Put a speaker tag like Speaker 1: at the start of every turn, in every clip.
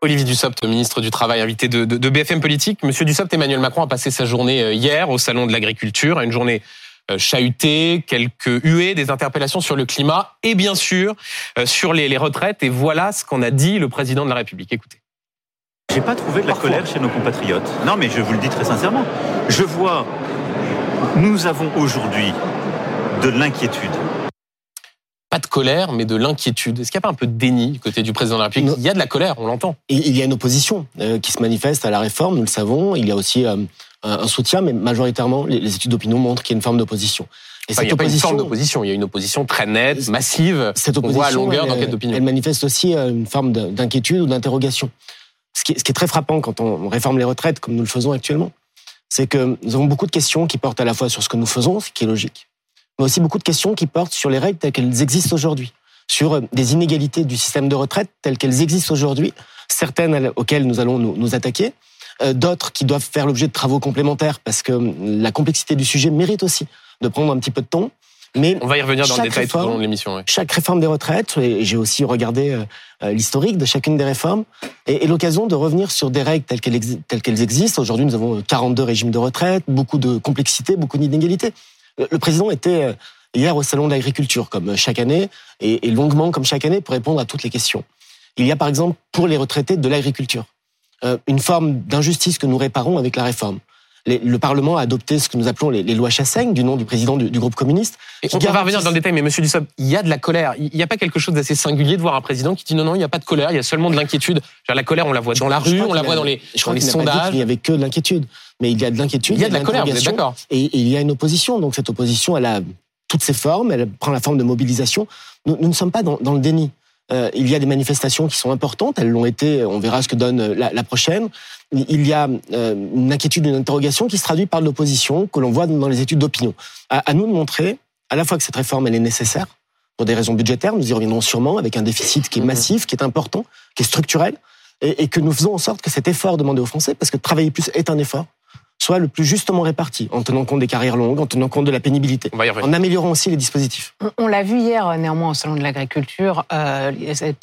Speaker 1: Olivier Dussopt, ministre du Travail, invité de, BFM Politique. Monsieur Dussopt, Emmanuel Macron a passé sa journée euh, hier au Salon de l'Agriculture, une journée euh, chahutée, quelques huées, des interpellations sur le climat et bien sûr euh, sur les, les retraites. Et voilà ce qu'en a dit le président de la République. Écoutez.
Speaker 2: J'ai pas trouvé de la colère chez nos compatriotes. Non, mais je vous le dis très sincèrement. Je vois, nous avons aujourd'hui de l'inquiétude
Speaker 1: pas de colère, mais de l'inquiétude. Est-ce qu'il n'y a pas un peu de déni du côté du président de la République Il y a de la colère, on l'entend.
Speaker 3: Il y a une opposition euh, qui se manifeste à la réforme, nous le savons. Il y a aussi euh, un soutien, mais majoritairement, les études d'opinion montrent qu'il y a une forme d'opposition.
Speaker 1: Et il n'y a pas une forme d'opposition, il y a une opposition très nette, massive. Cette opposition, on voit à longueur d'enquête d'opinion.
Speaker 3: Elle manifeste aussi euh, une forme d'inquiétude ou d'interrogation. Ce qui, est, très frappant quand on réforme les retraites, comme nous le faisons actuellement, c'est que nous avons beaucoup de questions qui portent à la fois sur ce que nous faisons, ce qui est logique, mais aussi beaucoup de questions qui portent sur les règles telles qu'elles existent aujourd'hui, sur euh, des inégalités du système de retraite telles qu'elles existent aujourd'hui, certaines auxquelles nous allons nous, attaquer, euh, d'autres qui doivent faire l'objet de travaux complémentaires parce que hum, la complexité du sujet mérite aussi de prendre un petit peu de temps.
Speaker 1: Mais on va y revenir dans le détail tout au long de l'émission.
Speaker 3: Chaque réforme des retraites, et j'ai aussi regardé euh, l'historique de chacune des réformes, et, l'occasion de revenir sur des règles telles qu'elles, telles qu'elles existent. Aujourd'hui, nous avons 42 régimes de retraite, beaucoup de complexité, beaucoup d'inégalités. Le président était euh, hier au salon de l'agriculture, comme chaque année, et longuement comme chaque année, pour répondre à toutes les questions. Il y a par exemple pour les retraités de l'agriculture euh, une forme d'injustice que nous réparons avec la réforme. Le Parlement a adopté ce que nous appelons les, lois Chassaigne, du nom du président du, groupe communiste.
Speaker 1: Et on va revenir dans le détail, mais Monsieur Dussopt, il y a de la colère. Il n'y a pas quelque chose d'assez singulier de voir un président qui dit non, non, il n'y a pas de colère, il y a seulement de l'inquiétude. La colère, on la voit dans la rue, on la voit dans les, dans les sondages.
Speaker 3: il n'y avait que de l'inquiétude, mais il y a de l'inquiétude.
Speaker 1: Il y a de la colère, vous êtes d'accord.
Speaker 3: Et, il y a une opposition. Donc cette opposition, elle a toutes ses formes, elle prend la forme de mobilisation. Nous, ne sommes pas dans, dans le déni. Euh, il y a des manifestations qui sont importantes, elles l'ont été, on verra ce que donne la, la prochaine. Il y a euh, une inquiétude, une interrogation qui se traduit par l'opposition que l'on voit dans les études d'opinion. À, à, nous de montrer à la fois que cette réforme, elle est nécessaire pour des raisons budgétaires, nous y reviendrons sûrement, avec un déficit qui est mhm. massif, qui est important, qui est structurel, et, et que nous faisons en sorte que cet effort demandé aux Français, parce que travailler plus est un effort, soit le plus justement réparti, en tenant compte des carrières longues, en tenant compte de la pénibilité, en améliorant aussi les dispositifs.
Speaker 4: On, l'a vu hier, néanmoins, au Salon de l'Agriculture, euh,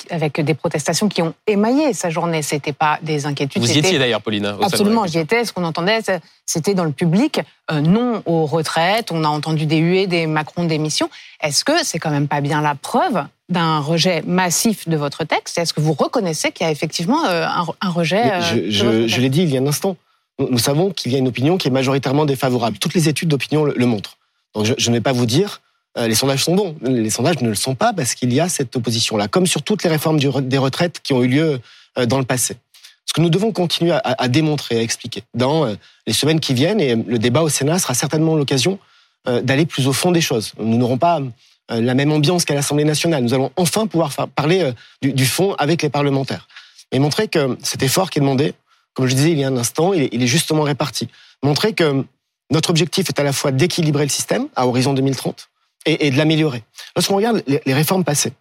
Speaker 4: avec des protestations qui ont émaillé sa journée. C'était pas des inquiétudes.
Speaker 1: Vous y étiez d'ailleurs, Pauline.
Speaker 4: Absolument, j'y étais. Ce qu'on entendait, c'était dans le public, euh, non aux retraites. On a entendu des huées, des Macron démissions. Est-ce que c'est quand même pas bien la preuve d'un rejet massif de votre texte? Est-ce que vous reconnaissez qu'il y a effectivement euh, un, rejet
Speaker 3: je l'ai dit il y a un instant nous savons qu'il y a une opinion qui est majoritairement défavorable. Toutes les études d'opinion le, montrent. Donc je, ne vais pas vous dire euh, les sondages sont bons. Les sondages ne le sont pas parce qu'il y a cette opposition-là, comme sur toutes les réformes des retraites qui ont eu lieu euh, dans le passé. Ce que nous devons continuer à, démontrer, à expliquer dans euh, les semaines qui viennent, et le débat au Sénat sera certainement l'occasion d'aller plus au fond des choses. Nous n'aurons pas la même ambiance qu'à l'Assemblée nationale. Nous allons enfin pouvoir parler du, du fond avec les parlementaires et montrer que cet effort qui est demandé, comme je disais il y a un instant, il est, justement réparti. Montrer que notre objectif est à la fois d'équilibrer le système à horizon 2030 et, de l'améliorer. Lorsqu'on regarde les, réformes passées,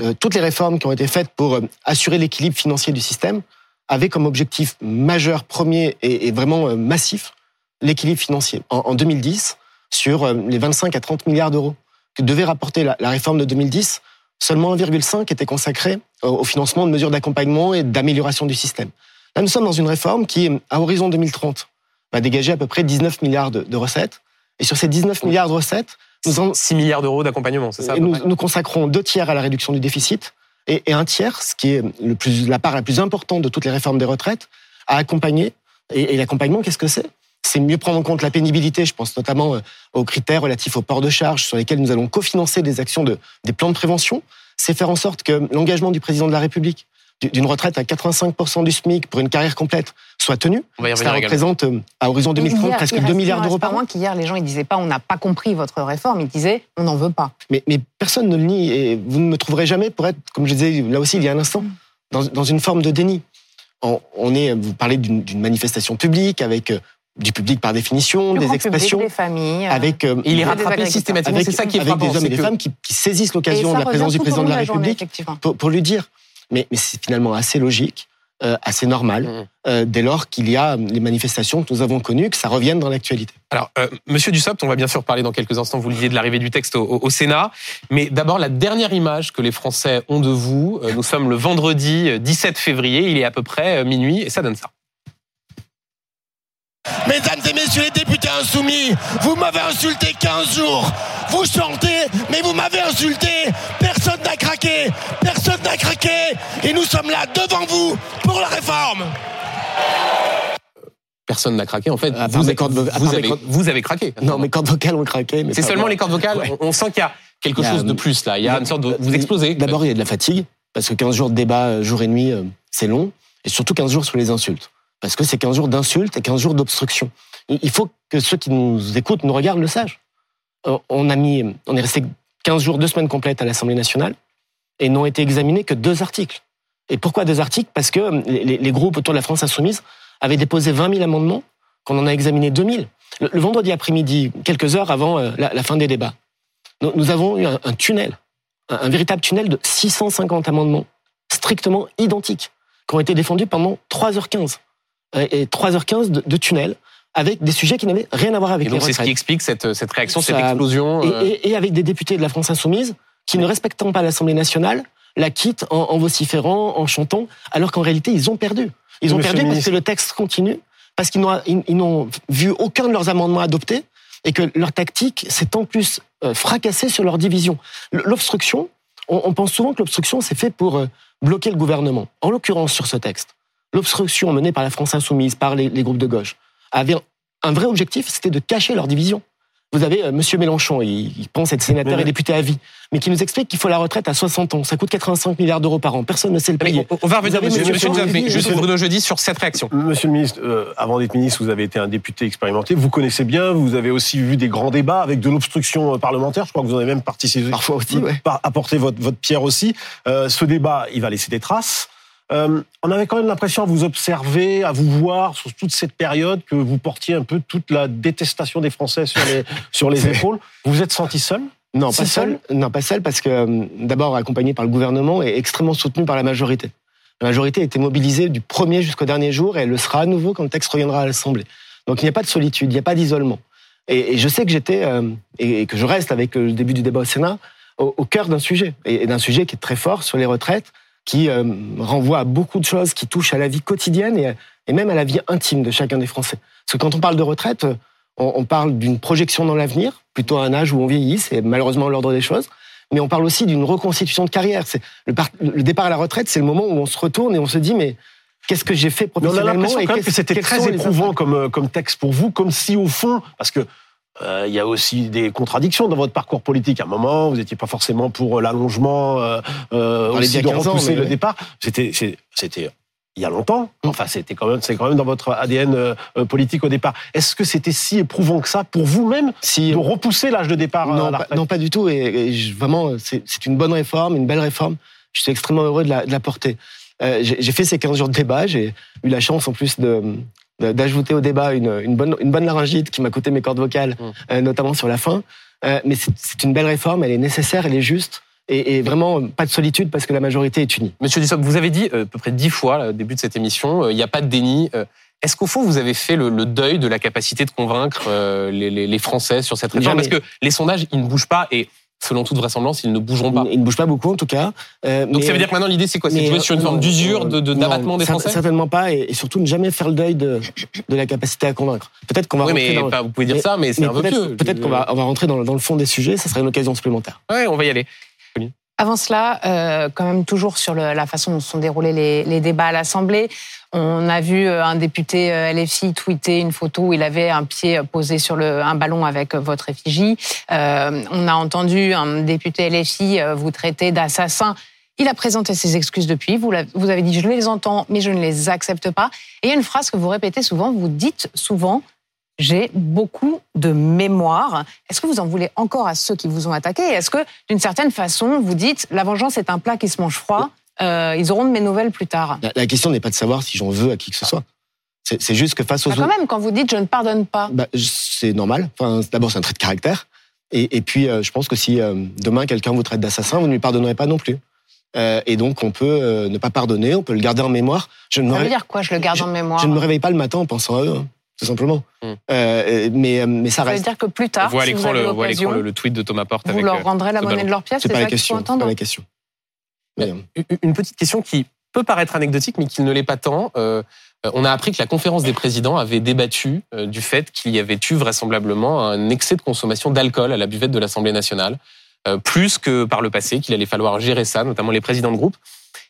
Speaker 3: euh, toutes les réformes qui ont été faites pour euh, assurer l'équilibre financier du système avaient comme objectif majeur, premier et, vraiment euh, massif l'équilibre financier. En, 2010, sur les 25 à 30 milliards d'euros que devait rapporter la, la réforme de 2010, seulement 1,5 était consacré au financement de mesures d'accompagnement et d'amélioration du système. Là, nous sommes dans une réforme qui, à horizon 2030, va dégager à peu près 19 milliards de, recettes. Et sur ces 19 milliards de recettes,
Speaker 1: nous en... 6 milliards d'euros d'accompagnement, c'est ça
Speaker 3: nous, nous, consacrons deux tiers à la réduction du déficit et, un tiers, ce qui est le plus, la part la plus importante de toutes les réformes des retraites, à accompagner. Et, l'accompagnement, qu'est-ce que c'est? C'est mieux prendre en compte la pénibilité. Je pense notamment euh, aux critères relatifs au port de charge sur lesquels nous allons cofinancer des actions de, des plans de prévention. C'est faire en sorte que l'engagement du président de la République d'une retraite à 85% du SMIC pour une carrière complète soit tenue. Ça représente euh, à horizon 2030 presque 2 milliards d'euros par an.
Speaker 4: qu'hier, les gens ils disaient pas on n'a pas compris votre réforme, ils disaient on n'en veut pas.
Speaker 3: Mais, mais, personne ne le nie et vous ne me trouverez jamais pour être, comme je disais là aussi il y a un instant, mm. dans, dans une forme de déni. On, est, vous parlez d'une manifestation publique avec euh, du public par définition, des expressions,
Speaker 4: des familles,
Speaker 3: euh, avec
Speaker 1: il est rattrapé systématiquement. C'est ça qui est
Speaker 3: avec des hommes et des femmes qui, qui saisissent l'occasion de la présence du président de la République pour, pour lui dire mais, c'est finalement assez logique euh, assez normal
Speaker 1: Mhm.
Speaker 3: euh, dès lors qu'il y a les manifestations que nous avons connues, que ça revienne dans l'actualité.
Speaker 1: Alors, euh, Monsieur Dussopt, on va bien sûr parler dans quelques instants, vous disiez, de l'arrivée du texte au, au- au Sénat. Mais d'abord, la dernière image que les Français ont de vous. Euh, Nous sommes le vendredi euh, 17 février, il est à peu près euh, minuit, et ça donne ça.
Speaker 5: Mesdames et messieurs les députés insoumis, vous m'avez insulté 15 jours. Vous chantez, mais vous m'avez insulté. Personne n'a craqué. Personne n'a craqué. Et nous sommes là devant vous pour la réforme.
Speaker 1: Personne n'a craqué. En fait, vous,
Speaker 3: mes
Speaker 1: avez-
Speaker 3: cordes vo- à
Speaker 1: vous
Speaker 3: part mes
Speaker 1: avez,
Speaker 3: cordes-
Speaker 1: vous avez craqué.
Speaker 3: Non, mes cordes vocales ont craqué. mais
Speaker 1: C'est seulement les cordes vocales.
Speaker 3: Ouais.
Speaker 1: On on sent qu'il y a quelque
Speaker 3: Il y a,
Speaker 1: chose de plus là. Il y a une sorte de. Vous explosez.
Speaker 3: D'abord, il y a de la fatigue, parce que 15 jours de débat euh, jour et nuit, euh, c'est long. Et surtout 15 jours sur les insultes. Parce que c'est 15 jours d'insultes et 15 jours d'obstruction. Il faut que ceux qui nous écoutent, nous regardent, le sachent. Euh, On, a mis, on est resté 15 jours, deux semaines complètes à l'Assemblée nationale, et n'ont été examinés que deux articles. Et pourquoi deux articles? Parce que euh, les, groupes autour de la France insoumise avaient déposé 20 000 amendements, qu'on en a examiné 2 000. Le, vendredi après-midi, quelques heures avant euh, la, fin des débats, nous, avons eu un, un tunnel un, un véritable tunnel de 650 amendements strictement identiques qui ont été défendus pendant 3h15. Euh, Et 3h15 de, de tunnel avec des sujets qui n'avaient rien à voir avec
Speaker 1: Et donc,
Speaker 3: les
Speaker 1: c'est ce qui explique cette, cette réaction, cette explosion.
Speaker 3: Et,
Speaker 1: euh,
Speaker 3: et- et avec des députés de la France insoumise qui, ne respectant pas l'Assemblée nationale, la quittent en, en vociférant, en chantant, alors qu'en réalité, ils ont perdu. Ils ont
Speaker 6: Monsieur
Speaker 3: perdu parce que le texte continue, parce qu'ils n'ont ils- ils n'ont vu aucun de leurs amendements adoptés, et que leur tactique s'est en plus euh, fracassée sur leur division. L'obstruction, on, on pense souvent que l'obstruction, c'est fait pour euh, bloquer le gouvernement. En l'occurrence, sur ce texte, l'obstruction menée par la France insoumise, par les, les groupes de gauche, avait un vrai objectif, c'était de cacher leur division. Vous avez euh, Monsieur Mélenchon, il, il pense être sénateur
Speaker 6: Mais-
Speaker 3: et député à vie, mais qui nous explique qu'il faut la retraite à 60 ans. Ça coûte 85 milliards d'euros par an. Personne ne sait le payer.
Speaker 1: on, on va revenir,
Speaker 3: Vous avez
Speaker 1: monsieur, juste Bruno Jeudi sur cette réaction.
Speaker 6: Monsieur le ministre, euh, avant d'être ministre, vous avez été un député expérimenté. Vous connaissez bien, vous avez aussi vu des grands débats avec de l'obstruction euh, parlementaire. Je crois que vous en avez même participé.
Speaker 3: Parfois aussi, ouais.
Speaker 6: par- apporter votre, votre pierre aussi. Euh, ce débat, il va laisser des traces. Euh, on avait quand même l'impression à vous observer, à vous voir sur toute cette période que vous portiez un peu toute la détestation des Français sur les, sur les épaules. Vous vous êtes senti seul?
Speaker 3: Non, pas seul. Non, pas seul parce que euh, d'abord accompagné par le gouvernement et extrêmement soutenu par la majorité. La majorité a été mobilisée du premier jusqu'au dernier jour et elle le sera à nouveau quand le texte reviendra à l'Assemblée. Donc il n'y a pas de solitude, il n'y a pas d'isolement. Et, et je sais que j'étais euh, et, et que je reste avec le début du débat au Sénat au, au cœur d'un sujet et, et d'un sujet qui est très fort sur les retraites, qui euh, renvoie à beaucoup de choses qui touchent à la vie quotidienne et, et même à la vie intime de chacun des Français. Parce que quand on parle de retraite, euh, on, on parle d'une projection dans l'avenir, plutôt à un âge où on vieillit, c'est malheureusement l'ordre des choses. Mais on parle aussi d'une reconstitution de carrière. C'est le, par- le départ à la retraite, c'est le moment où on se retourne et on se dit mais qu'est-ce que j'ai fait
Speaker 6: Mais on a
Speaker 3: professionnellement
Speaker 6: l'impression quand même que c'était très éprouvant comme, euh, comme texte pour vous, comme si au fond, parce que euh, il y a aussi des contradictions dans votre parcours politique. À un moment, vous n'étiez pas forcément pour euh, l'allongement, euh, euh, aussi de
Speaker 3: a 15 ans,
Speaker 6: repousser
Speaker 3: mais
Speaker 6: le
Speaker 3: ouais.
Speaker 6: départ. C'était, il y a longtemps. Enfin, c'était quand même, c'est quand même dans votre ADN politique au départ. Est-ce que c'était si éprouvant que ça pour vous-même
Speaker 3: Si,
Speaker 6: de repousser l'âge de départ
Speaker 3: non,
Speaker 6: à la
Speaker 3: pas,
Speaker 6: retraite
Speaker 3: non, pas du tout. Et, vraiment, c'est une bonne réforme, une belle réforme. Je suis extrêmement heureux de la, de la porter. Euh, J'ai fait ces 15 jours de débat. J'ai eu la chance, en plus, de- d'ajouter au débat une, une, bonne, une bonne laryngite qui m'a coûté mes cordes vocales,
Speaker 1: Mmh.
Speaker 3: euh, notamment sur la fin. Euh, mais c'est une belle réforme, elle est nécessaire, elle est juste. Et, et vraiment, pas de solitude parce que la majorité est unie.
Speaker 1: Monsieur Dussopt, vous avez dit euh, à peu près dix fois là, au début de cette émission, euh, il n'y a pas de déni. Euh, Est-ce qu'au fond, vous avez fait le, le deuil de la capacité de convaincre euh, les, les- les Français sur cette réforme? Parce que les sondages, ils ne bougent pas et selon toute vraisemblance, ils ne bougeront pas.
Speaker 3: Il, il ne bouge pas beaucoup, en tout cas. Euh,
Speaker 1: Donc
Speaker 3: mais-
Speaker 1: ça veut dire que maintenant, l'idée, c'est quoi? C'est de jouer sur une
Speaker 3: euh,
Speaker 1: forme d'usure, de- de- d'abattement des Français?
Speaker 3: Certainement pas, et, et surtout ne jamais faire le deuil de, de la capacité à convaincre. Peut-être qu'on va
Speaker 1: Oui,
Speaker 3: rentrer
Speaker 1: mais
Speaker 3: dans...
Speaker 1: pas- vous pouvez dire
Speaker 3: mais-
Speaker 1: ça, mais c'est
Speaker 3: mais
Speaker 1: un peu
Speaker 3: peut-être
Speaker 1: vieux.
Speaker 3: peut-être qu'on va, on va rentrer dans, dans le fond des sujets, ça serait une occasion supplémentaire.
Speaker 1: Ouais, on va y aller.
Speaker 4: Avant cela, euh, quand même toujours sur le- la façon dont se sont déroulés les, les débats à l'Assemblée, on a vu euh, un député euh, LFI tweeter une photo où il avait un pied posé sur le, un ballon avec votre effigie. Euh, on a entendu un député LFI euh, vous traiter d'assassin. Il a présenté ses excuses depuis. Vous, vous avez dit je les entends, mais je ne les accepte pas. Et il y a une phrase que vous répétez souvent. Vous dites souvent j'ai beaucoup de mémoire. Est-ce que vous en voulez encore à ceux qui vous ont attaqué? Est-ce que, d'une certaine façon, vous dites la vengeance est un plat qui se mange froid euh, Ils auront de mes nouvelles plus tard?
Speaker 3: La, la question n'est pas de savoir si j'en veux à qui que ce soit. C'est juste que face aux
Speaker 4: Bah, quand même, quand vous dites je ne pardonne pas.
Speaker 3: bah, c'est normal. Enfin, D'abord, c'est un trait de caractère. Et, et puis, euh, je pense que si euh, demain quelqu'un vous traite d'assassin, vous ne lui pardonnerez pas non plus. Euh, et donc, on peut euh, ne pas pardonner, on peut le garder en mémoire. Je ne me,
Speaker 4: Ça veut dire quoi Je le garde en mémoire?
Speaker 3: je ne me réveille pas le matin en pensant à eux, hein, tout simplement.
Speaker 1: Hmm.
Speaker 3: Euh, mais, mais ça
Speaker 4: Ça veut
Speaker 3: reste.
Speaker 4: dire que plus tard, si vous avez
Speaker 1: le, on voit à l'écran
Speaker 4: l'occasion,
Speaker 1: le, le tweet de Thomas Porte
Speaker 4: vous
Speaker 1: avec
Speaker 4: leur
Speaker 1: euh,
Speaker 4: rendrez la monnaie
Speaker 1: ballon.
Speaker 4: de leur pièce.
Speaker 3: C'est pas la question. pas la question. Mais, euh,
Speaker 1: Une- petite question qui peut paraître anecdotique, mais qui ne l'est pas tant. Euh, euh, on a appris que la conférence des présidents avait débattu euh, du fait qu'il y avait eu vraisemblablement un excès de consommation d'alcool à la buvette de l'Assemblée nationale, euh, plus que par le passé, qu'il allait falloir gérer ça, notamment les présidents de groupe.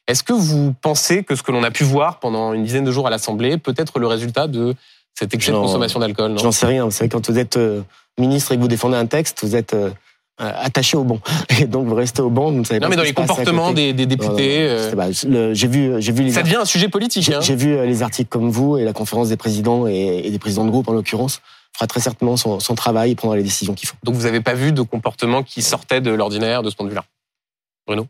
Speaker 1: Est-ce que vous pensez que ce que l'on a pu voir pendant une dizaine de jours à l'Assemblée peut être le résultat de cet excès de consommation d'alcool non
Speaker 3: J'en sais rien. Vous savez, quand vous êtes euh, ministre et que vous défendez un texte, vous êtes euh, euh, attaché au banc. Et donc, vous restez au banc. Vous ne savez
Speaker 1: Non,
Speaker 3: pas
Speaker 1: mais dans les comportements des, députés, euh,
Speaker 3: J'ai vu, j'ai vu les
Speaker 1: ça devient un sujet politique.
Speaker 3: J'ai
Speaker 1: hein.
Speaker 3: j'ai vu les articles comme vous et la conférence des présidents et, et des présidents de groupe en l'occurrence fera très certainement son, son travail et prendra les décisions qu'il faut.
Speaker 1: Donc vous n'avez pas vu de comportement qui sortait de l'ordinaire de ce point de vue-là? Bruno?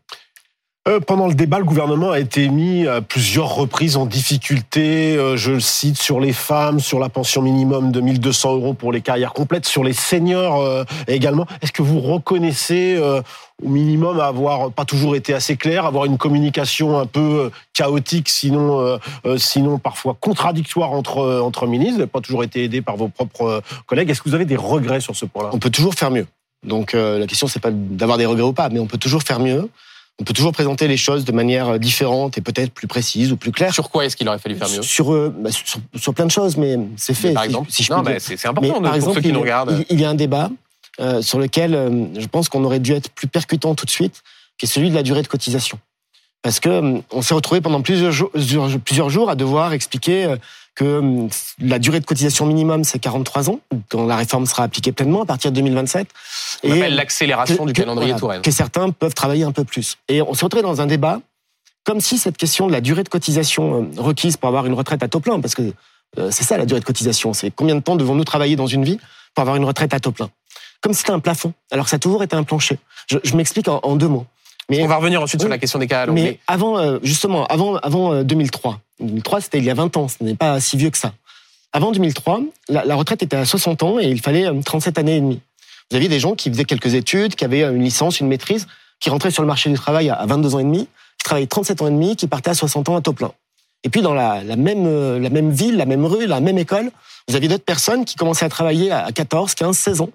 Speaker 6: Euh, pendant le débat, le gouvernement a été mis à plusieurs reprises en difficulté. euh, je le cite sur les femmes, sur la pension minimum de 1200 euros pour les carrières complètes, sur les seniors euh, également. Est-ce que vous reconnaissez au minimum avoir pas toujours été assez clair, avoir une communication un peu chaotique, sinon, sinon parfois contradictoire entre entre ministres, pas toujours été aidé par vos propres collègues. Est-ce que vous avez des regrets sur ce point-là?
Speaker 3: On peut toujours faire mieux. Donc la question c'est pas d'avoir des regrets ou pas, mais on peut toujours faire mieux. On peut toujours présenter les choses de manière euh, différente et peut-être plus précise ou plus claire.
Speaker 1: Sur quoi est-ce qu'il aurait fallu faire mieux?
Speaker 3: Sur, euh, bah, sur, sur plein de choses, mais c'est fait.
Speaker 1: Par
Speaker 3: si-
Speaker 1: exemple
Speaker 3: si je
Speaker 1: Non, mais c'est
Speaker 3: Mais
Speaker 1: important de-
Speaker 3: par
Speaker 1: pour
Speaker 3: exemple,
Speaker 1: ceux qui
Speaker 3: il,
Speaker 1: nous regardent.
Speaker 3: il- y a un débat euh, sur lequel euh, je pense qu'on aurait dû être plus percutant tout de suite, qui est celui de la durée de cotisation. Parce que euh, on s'est retrouvé pendant plusieurs jours, plusieurs jours à devoir expliquer euh, que euh, la durée de cotisation minimum c'est 43 ans, quand la réforme sera appliquée pleinement à partir de 2027.
Speaker 1: On appelle l'accélération du calendrier
Speaker 3: voilà,
Speaker 1: Touraine.
Speaker 3: Que certains peuvent travailler un peu plus. Et on s'est retrouvé dans un débat comme si cette question de la durée de cotisation euh, requise pour avoir une retraite à taux plein, parce que euh, c'est ça la durée de cotisation, c'est combien de temps devons-nous travailler dans une vie pour avoir une retraite à taux plein? Comme si c'était un plafond, alors que ça a toujours été un plancher. Je, je m'explique en, en deux mots. Mais,
Speaker 1: On va revenir ensuite sur la question des cas longs,
Speaker 3: mais
Speaker 1: mais
Speaker 3: avant, euh, justement, avant, avant euh, 2003, 2003 c'était il y a 20 ans, ce n'est pas si vieux que ça. Avant 2003, la, la retraite était à 60 ans et il fallait euh, 37 années et demie. Vous aviez des gens qui faisaient quelques études, qui avaient euh, une licence, une maîtrise, qui rentraient sur le marché du travail à- à 22 ans et demi, qui travaillaient 37 ans et demi, qui partaient à 60 ans à taux plein. Et puis dans la, la même, euh, la même ville, la même rue, la même école, vous aviez d'autres personnes qui commençaient à travailler à 14, 15, 16 ans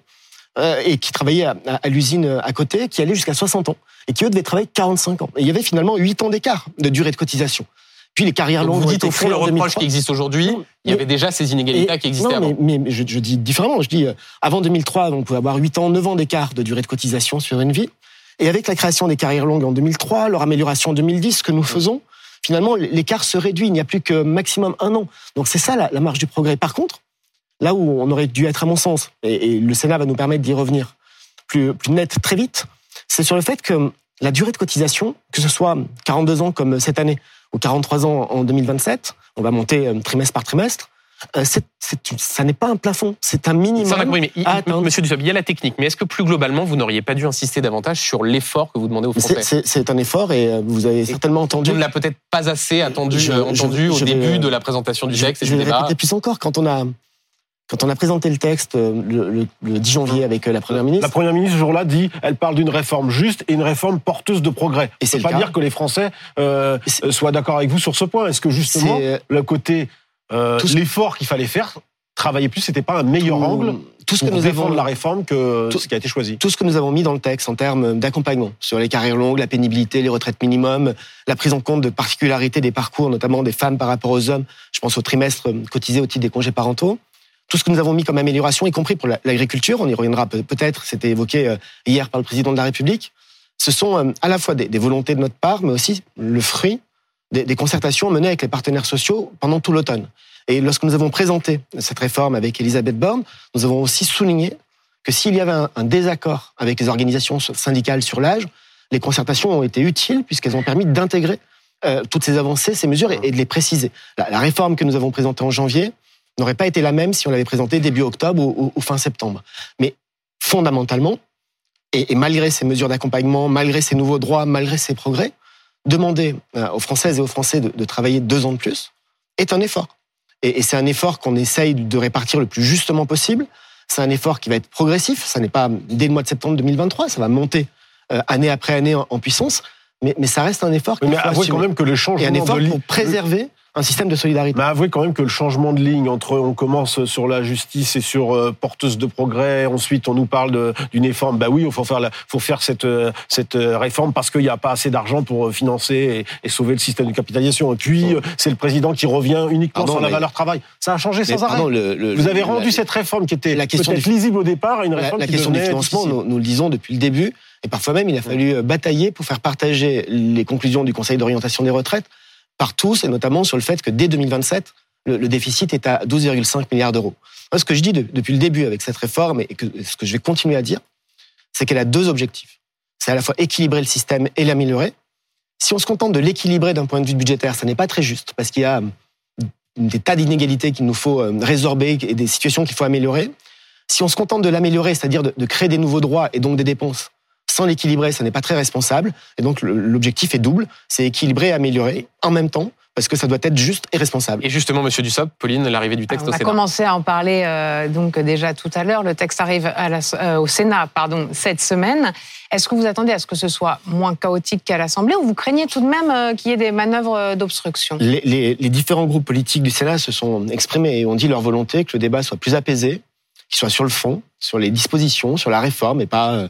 Speaker 3: euh, et qui travaillaient à, à- à l'usine euh, à côté, qui allaient jusqu'à 60 ans et qui eux devaient travailler 45 ans. Et il y avait finalement 8 ans d'écart de durée de cotisation. Puis les carrières longues
Speaker 1: vous dites au fond le reproche
Speaker 3: 2003.
Speaker 1: qui existe aujourd'hui, il y
Speaker 3: mais-
Speaker 1: avait déjà ces inégalités
Speaker 3: Et-
Speaker 1: qui existaient
Speaker 3: non,
Speaker 1: avant.
Speaker 3: mais, mais je, je dis différemment. Je dis, euh, avant 2003, on pouvait avoir 8 ans, 9 ans d'écart de durée de cotisation sur une vie. Et avec la création des carrières longues en 2003, leur amélioration en 2010, ce que nous faisons, finalement, l'écart se réduit. Il n'y a plus que maximum un an. Donc c'est ça la, la marge du progrès. Par contre, là où on aurait dû être, à mon sens, et, et le Sénat va nous permettre d'y revenir plus, plus net très vite, c'est sur le fait que la durée de cotisation, que ce soit 42 ans comme cette année ou 43 ans en 2027, on va monter euh, trimestre par trimestre, euh, ça n'est pas un plafond, c'est un minimum.
Speaker 1: Ça, mais
Speaker 3: à.
Speaker 1: Monsieur Dussopt, il y a la technique, mais est-ce que plus globalement, vous n'auriez pas dû insister davantage sur l'effort que vous demandez aux Français
Speaker 3: C'est un effort et euh, vous avez certainement entendu.
Speaker 1: On ne l'a peut-être pas assez attendu,
Speaker 3: Je- je-
Speaker 1: entendu au
Speaker 3: vais,
Speaker 1: début de la présentation du
Speaker 3: Je,
Speaker 1: texte et du
Speaker 3: vais le
Speaker 1: débat.
Speaker 3: répéter plus encore. Quand on a, quand on a présenté le texte euh, le, le- le 10 janvier avec euh, la première ministre,
Speaker 6: La première ministre, ce jour-là, dit elle parle d'une réforme juste et une réforme porteuse de progrès.
Speaker 3: Et c'est
Speaker 6: pas
Speaker 3: cas.
Speaker 6: dire que les Français euh, soient d'accord avec vous sur ce point. Est-ce que justement, le côté, euh, l'effort qu'il fallait faire, travailler plus, c'était pas un meilleur
Speaker 3: tout-
Speaker 6: angle
Speaker 3: tout ce que nous
Speaker 6: défendre
Speaker 3: avons,
Speaker 6: la réforme que
Speaker 3: tout-
Speaker 6: ce qui a été choisi
Speaker 3: tout ce que nous avons mis dans le texte en termes d'accompagnement sur les carrières longues, la pénibilité, les retraites minimum, la prise en compte de particularités des parcours, notamment des femmes par rapport aux hommes. Je pense au trimestre cotisé au titre des congés parentaux. Tout ce que nous avons mis comme amélioration, y compris pour la- l'agriculture, on y reviendra peut- peut-être, c'était évoqué euh, hier par le président de la République, ce sont euh, à la fois des, volontés de notre part, mais aussi le fruit des, concertations menées avec les partenaires sociaux pendant tout l'automne. Et lorsque nous avons présenté cette réforme avec Elisabeth Borne, nous avons aussi souligné que s'il y avait un, désaccord avec les organisations syndicales sur l'âge, les concertations ont été utiles puisqu'elles ont permis d'intégrer euh, toutes ces avancées, ces mesures et, de les préciser. La réforme que nous avons présentée en janvier n'aurait pas été la même si on l'avait présentée début octobre ou, ou- ou fin septembre. Mais fondamentalement, et, et malgré ces mesures d'accompagnement, malgré ces nouveaux droits, malgré ces progrès, demander euh, aux Françaises et aux Français de, de travailler deux ans de plus est un effort. Et, et c'est un effort qu'on essaye de répartir le plus justement possible. C'est un effort qui va être progressif. Ça n'est pas dès le mois de septembre 2023. Ça va monter euh, année après année en, en puissance. mais, mais ça reste un effort.
Speaker 6: Mais
Speaker 3: faut
Speaker 6: avouez quand même que le
Speaker 3: Et
Speaker 6: changement
Speaker 3: un effort
Speaker 6: de
Speaker 3: pour préserver un système de solidarité.
Speaker 6: mais avouez quand même que le changement de ligne entre on commence sur la justice et sur euh, porteuse de progrès, ensuite on nous parle d'une réforme. Bah oui, il faut faire la, faut faire cette euh, cette euh, réforme parce qu'il n'y a pas assez d'argent pour euh, financer et, et sauver le système de capitalisation. Et puis c'est le président qui revient uniquement
Speaker 3: Pardon,
Speaker 6: sur la valeur travail. Ça a changé sans arrêt.
Speaker 3: pardon, le- le-
Speaker 6: Vous avez
Speaker 3: la-
Speaker 6: rendu cette réforme qui était
Speaker 3: la question
Speaker 6: peut-être lisible au départ à une
Speaker 3: La,
Speaker 6: réforme
Speaker 3: la
Speaker 6: qui
Speaker 3: question du financement, nous, nous le disons depuis le début, et parfois même il a fallu batailler pour faire partager les conclusions du Conseil d'orientation des retraites par tous, et notamment sur le fait que dès 2027, le, déficit est à 12,5 milliards d'euros. Ce que je dis de- depuis le début avec cette réforme, et ce que je vais continuer à dire, c'est qu'elle a deux objectifs. C'est à la fois équilibrer le système et l'améliorer. Si on se contente de l'équilibrer d'un point de vue budgétaire, ça n'est pas très juste, parce qu'il y a euh, des tas d'inégalités qu'il nous faut euh, résorber et des situations qu'il faut améliorer. Si on se contente de l'améliorer, c'est-à-dire de créer des nouveaux droits et donc des dépenses, sans l'équilibrer, ça n'est pas très responsable. Et donc l'objectif est double, c'est équilibrer et améliorer en même temps, parce que ça doit être juste et responsable.
Speaker 1: Et justement, Monsieur Dussopt, Pauline, l'arrivée du texte
Speaker 4: Alors, on
Speaker 1: au
Speaker 4: a
Speaker 1: Sénat.
Speaker 4: commencé à en parler euh, donc déjà tout à l'heure. Le texte arrive à la- euh, au Sénat pardon, cette semaine. Est-ce que vous attendez à ce que ce soit moins chaotique qu'à l'Assemblée ou vous craignez tout de même euh, qu'il y ait des manœuvres d'obstruction?
Speaker 3: Les, les- les différents groupes politiques du Sénat se sont exprimés et ont dit leur volonté que le débat soit plus apaisé, qu'il soit sur le fond, sur les dispositions, sur la réforme et pas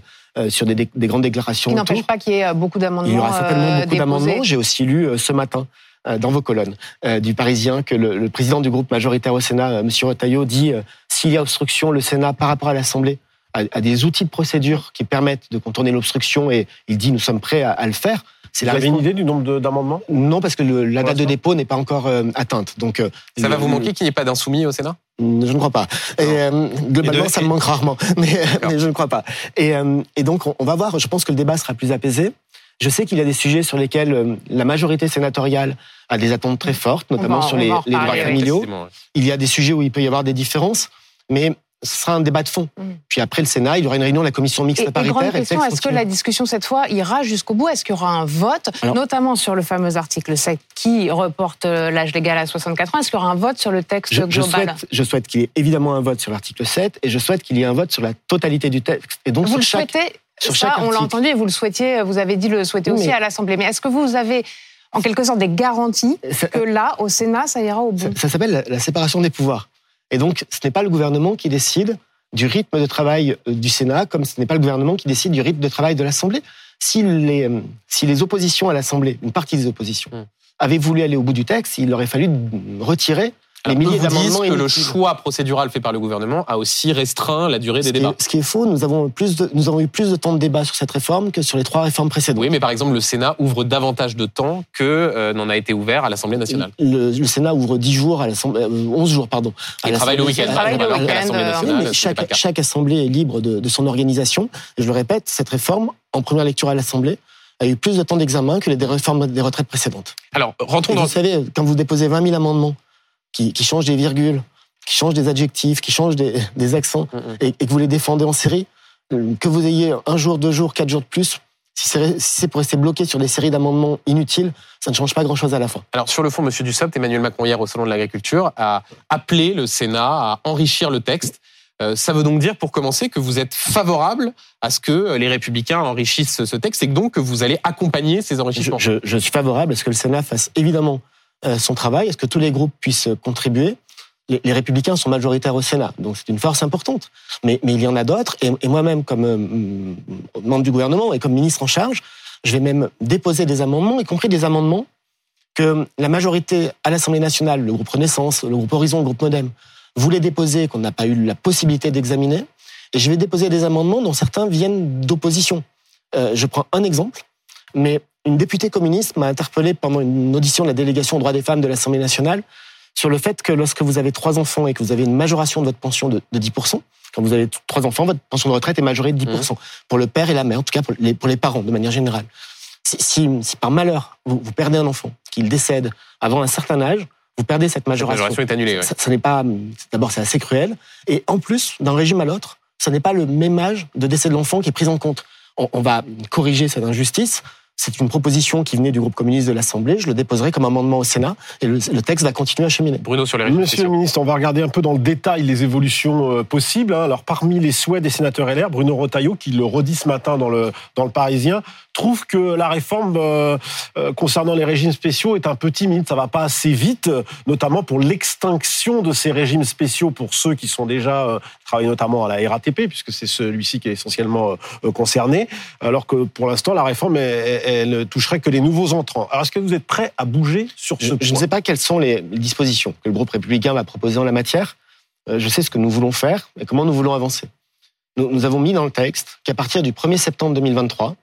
Speaker 3: sur des, des grandes déclarations.
Speaker 4: Qui n'empêche pas qu'il y ait euh, beaucoup d'amendements.
Speaker 3: Il y aura certainement
Speaker 4: euh,
Speaker 3: beaucoup
Speaker 4: déposés.
Speaker 3: d'amendements. J'ai aussi lu euh, ce matin euh, dans vos colonnes euh, du Parisien que le, le président du groupe majoritaire au Sénat, euh, M. Retailleau, dit euh, s'il y a obstruction, le Sénat, par rapport à l'Assemblée, a, a des outils de procédure qui permettent de contourner l'obstruction et il dit nous sommes prêts à, à le faire. C'est
Speaker 6: Vous
Speaker 3: la
Speaker 6: avez une idée du nombre de- d'amendements?
Speaker 3: Non, parce que le- la date de dépôt n'est pas encore euh, atteinte. Donc, euh,
Speaker 1: Ça va vous manquer qu'il n'y ait pas d'insoumis au Sénat?
Speaker 3: Je ne crois pas. Et, euh, globalement,
Speaker 1: Et de-
Speaker 3: ça me manque rarement, mais, mais je ne crois pas. Et, euh, et donc, on, on va voir. Je pense que le débat sera plus apaisé. Je sais qu'il y a des sujets sur lesquels la majorité sénatoriale a des attentes très fortes, notamment
Speaker 4: va-
Speaker 3: sur les, droits familiaux.
Speaker 1: Ouais.
Speaker 3: Il y a des sujets où il peut y avoir des différences, mais ce sera un débat de fond.
Speaker 4: Mm.
Speaker 3: Puis après le Sénat, il y aura une réunion de la commission mixte
Speaker 4: Et,
Speaker 3: paritaire.
Speaker 4: est-ce que la discussion cette fois ira jusqu'au bout? Est-ce qu'il y aura un vote,
Speaker 3: Alors-
Speaker 4: notamment sur le fameux article 7 qui reporte euh, l'âge légal à 64 ans? Est-ce qu'il y aura un vote sur le texte
Speaker 3: je, je
Speaker 4: global?
Speaker 3: souhaite, je souhaite qu'il y ait évidemment un vote sur l'article 7 et je souhaite qu'il y ait un vote sur la totalité du texte. Et donc
Speaker 4: Vous
Speaker 3: sur
Speaker 4: le
Speaker 3: chaque,
Speaker 4: souhaitez?
Speaker 3: sur
Speaker 4: Ça, on l'a entendu et vous le souhaitiez, vous avez dit le souhaiter
Speaker 3: Oui,
Speaker 4: aussi à l'Assemblée. Mais est-ce que vous avez en quelque sorte des garanties
Speaker 3: Ça-
Speaker 4: que là, au Sénat, ça ira au bout?
Speaker 3: Ça, ça s'appelle la, la séparation des pouvoirs. Et donc, ce n'est pas le gouvernement qui décide du rythme de travail euh, du Sénat, comme ce n'est pas le gouvernement qui décide du rythme de travail de l'Assemblée. Si les, euh, si les oppositions à l'Assemblée, une partie des oppositions,
Speaker 1: Hmm.
Speaker 3: avaient voulu aller au bout du texte, il aurait fallu retirer les
Speaker 1: eux
Speaker 3: milliers d'amendements
Speaker 1: que le choix procédural fait par le gouvernement a aussi restreint la durée
Speaker 3: Ce
Speaker 1: des
Speaker 3: qui,
Speaker 1: débats.
Speaker 3: est, ce qui est faux, nous avons, plus de- nous avons eu plus de temps de débat sur cette réforme que sur les trois réformes précédentes.
Speaker 1: Oui, mais par exemple, le Sénat ouvre davantage de temps que euh, n'en a été ouvert à l'Assemblée nationale.
Speaker 3: Le, le Sénat ouvre 10 jours à l'Assemblée, euh, 11 jours, pardon. à
Speaker 1: Il travaille le week-end,
Speaker 4: euh,
Speaker 3: chaque, chaque assemblée est libre de, de son organisation. Et je le répète, cette réforme, en première lecture à l'Assemblée, a eu plus de temps d'examen que les réformes des retraites précédentes.
Speaker 1: Alors, rentrons
Speaker 3: Et
Speaker 1: dans
Speaker 3: vous savez, quand vous déposez 20 000 amendements qui, qui changent des virgules, qui changent des adjectifs, qui changent des, des accents,
Speaker 1: Mm, mm.
Speaker 3: et, et que vous les défendez en série, euh, que vous ayez un jour, deux jours, quatre jours de plus, si c'est si pour rester bloqué sur des séries d'amendements inutiles, ça ne change pas grand-chose à la fin.
Speaker 1: Alors sur le fond, Monsieur Dussopt, Emmanuel Macron hier au salon de l'agriculture a appelé le Sénat à enrichir le texte. Euh, ça veut donc dire, pour commencer, que vous êtes favorable à ce que les Républicains enrichissent ce texte et que donc que vous allez accompagner ces enrichissements.
Speaker 3: je- je suis favorable à ce que le Sénat fasse évidemment son travail, à ce que tous les groupes puissent contribuer? Les, les républicains sont majoritaires au Sénat, donc c'est une force importante. Mais, mais il y en a d'autres, et, et moi-même, comme euh, membre du gouvernement et comme ministre en charge, je vais même déposer des amendements, y compris des amendements que la majorité à l'Assemblée nationale, le groupe Renaissance, le groupe Horizon, le groupe Modem, voulait déposer, qu'on n'a pas eu la possibilité d'examiner. Et je vais déposer des amendements dont certains viennent d'opposition. Euh, je prends un exemple, mais une députée communiste m'a interpellé pendant une audition de la délégation aux droits des femmes de l'Assemblée nationale sur le fait que lorsque vous avez trois enfants et que vous avez une majoration de votre pension de, de 10%, quand vous avez trois enfants, votre pension de retraite est majorée de 10%, pour le père et la mère, en tout cas pour les, pour les parents de manière générale. Si, si, si par malheur, vous, vous perdez un enfant, qu'il décède avant un certain âge, vous perdez cette
Speaker 1: La
Speaker 3: majoration.
Speaker 1: majoration est annulée. ouais.
Speaker 3: Ça, ça n'est pas. D'abord, c'est assez cruel. Et en plus, d'un régime à l'autre, ce n'est pas le même âge de décès de l'enfant qui est pris en compte. On, on va corriger cette injustice. C'est une proposition qui venait du groupe communiste de l'Assemblée. Je le déposerai comme amendement au Sénat et le, le texte va continuer à cheminer.
Speaker 1: Bruno sur les régimes
Speaker 6: Monsieur le ministre, on va regarder un peu dans le détail les évolutions euh, possibles. hein. Alors, parmi les souhaits des sénateurs LR, Bruno Retailleau, qui le redit ce matin dans le, dans le Parisien, trouve que la réforme euh, euh, concernant les régimes spéciaux est un peu timide. Ça va pas assez vite, notamment pour l'extinction de ces régimes spéciaux pour ceux qui sont déjà euh, qui travaillent notamment à la RATP, puisque c'est celui-ci qui est essentiellement euh, concerné. Alors que pour l'instant, la réforme, elle, elle ne toucherait que les nouveaux entrants. Alors, est-ce que vous êtes prêt à bouger sur ce
Speaker 3: Je, je ne
Speaker 6: point
Speaker 3: sais pas quelles sont les dispositions que le groupe républicain va proposer en la matière. Euh, Je sais ce que nous voulons faire et comment nous voulons avancer. Nous, nous avons mis dans le texte qu'à partir du 1er septembre 2023,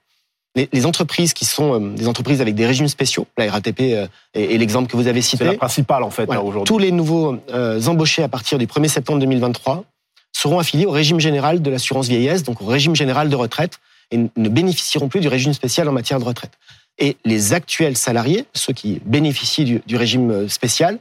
Speaker 3: les, les entreprises qui sont euh, des entreprises avec des régimes spéciaux, la RATP euh, est, est l'exemple que vous avez
Speaker 6: C'est la
Speaker 3: cité,
Speaker 6: principale, en fait,
Speaker 3: voilà,
Speaker 6: là, aujourd'hui.
Speaker 3: tous les nouveaux euh, embauchés à partir du 1er septembre 2023 seront affiliés au régime général de l'assurance vieillesse, donc au régime général de retraite, et ne bénéficieront plus du régime spécial en matière de retraite. Et les actuels salariés, ceux qui bénéficient du, du régime euh, spécial,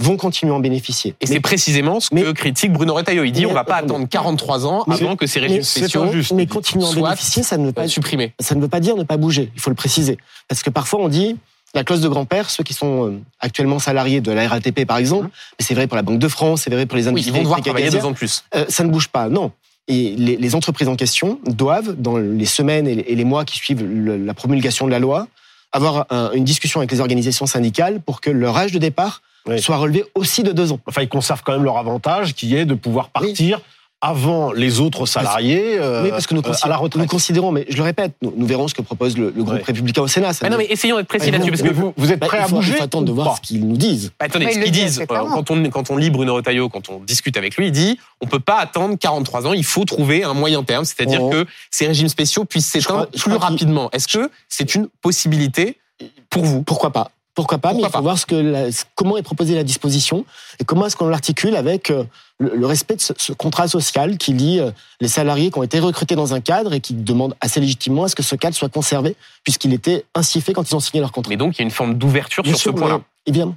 Speaker 3: vont continuer à en bénéficier.
Speaker 1: Et c'est précisément ce que critique Bruno Retailleau. Il dit
Speaker 3: mais
Speaker 1: on va pas attendre 43 ans
Speaker 3: Mais-
Speaker 1: avant que ces régimes spéciaux
Speaker 6: injuste.
Speaker 3: mais continuer à en bénéficier, ça ne veut pas
Speaker 1: soient supprimés.
Speaker 3: ça ne veut pas dire ne pas bouger. Il faut le préciser. Parce que parfois, on dit la clause de grand-père, ceux qui sont euh, actuellement salariés de la RATP, par exemple, mais c'est vrai pour la Banque de France, c'est vrai pour les
Speaker 1: Oui,
Speaker 3: industries
Speaker 1: ils vont devoir travailler deux ans de plus.
Speaker 3: euh, ça ne bouge pas. Non. Et les, les entreprises en question doivent, dans les semaines et les, mois qui suivent le- la promulgation de la loi, avoir un- une discussion avec les organisations syndicales pour que leur âge de départ
Speaker 6: Oui.
Speaker 3: soit relevé aussi de deux ans.
Speaker 6: Enfin, ils conservent quand même leur avantage, qui est de pouvoir partir avant les autres salariés euh,
Speaker 3: oui, parce que nous,
Speaker 6: euh, à
Speaker 3: considérons,
Speaker 6: la
Speaker 3: nous
Speaker 6: retraite.
Speaker 3: considérons, mais je le répète, nous, nous verrons ce que propose le, le groupe
Speaker 6: Ouais.
Speaker 3: républicain au Sénat. Ça
Speaker 1: Ah
Speaker 3: ne-
Speaker 1: non, mais essayons d'être précis là-dessus.
Speaker 3: vous-
Speaker 1: Parce que
Speaker 6: vous, vous êtes
Speaker 3: Bah,
Speaker 6: prêt
Speaker 3: il
Speaker 6: à
Speaker 3: faut, il
Speaker 6: bouger
Speaker 3: faut attendre de voir
Speaker 6: pas
Speaker 3: ce qu'ils nous disent.
Speaker 1: Bah, attendez,
Speaker 4: Mais
Speaker 1: ce qu'ils
Speaker 4: dit
Speaker 1: disent, euh, quand on, quand on lit Bruno Retailleau, quand on discute avec lui, il dit on peut pas attendre 43 ans, il faut trouver un moyen terme, c'est-à-dire
Speaker 3: Oh.
Speaker 1: que ces régimes spéciaux puissent s'éteindre plus rapidement. Est-ce que c'est une possibilité pour vous?
Speaker 3: Pourquoi pas Pourquoi pas, mais il faut
Speaker 1: pas
Speaker 3: voir ce que la- comment est proposée la disposition et comment est-ce qu'on l'articule avec euh, le, le respect de ce, ce contrat social qui lie euh, les salariés qui ont été recrutés dans un cadre et qui demandent assez légitimement à ce que ce cadre soit conservé puisqu'il était ainsi fait quand ils ont signé leur contrat.
Speaker 1: Mais donc il y a une forme d'ouverture sur ce point-là.
Speaker 3: évidemment.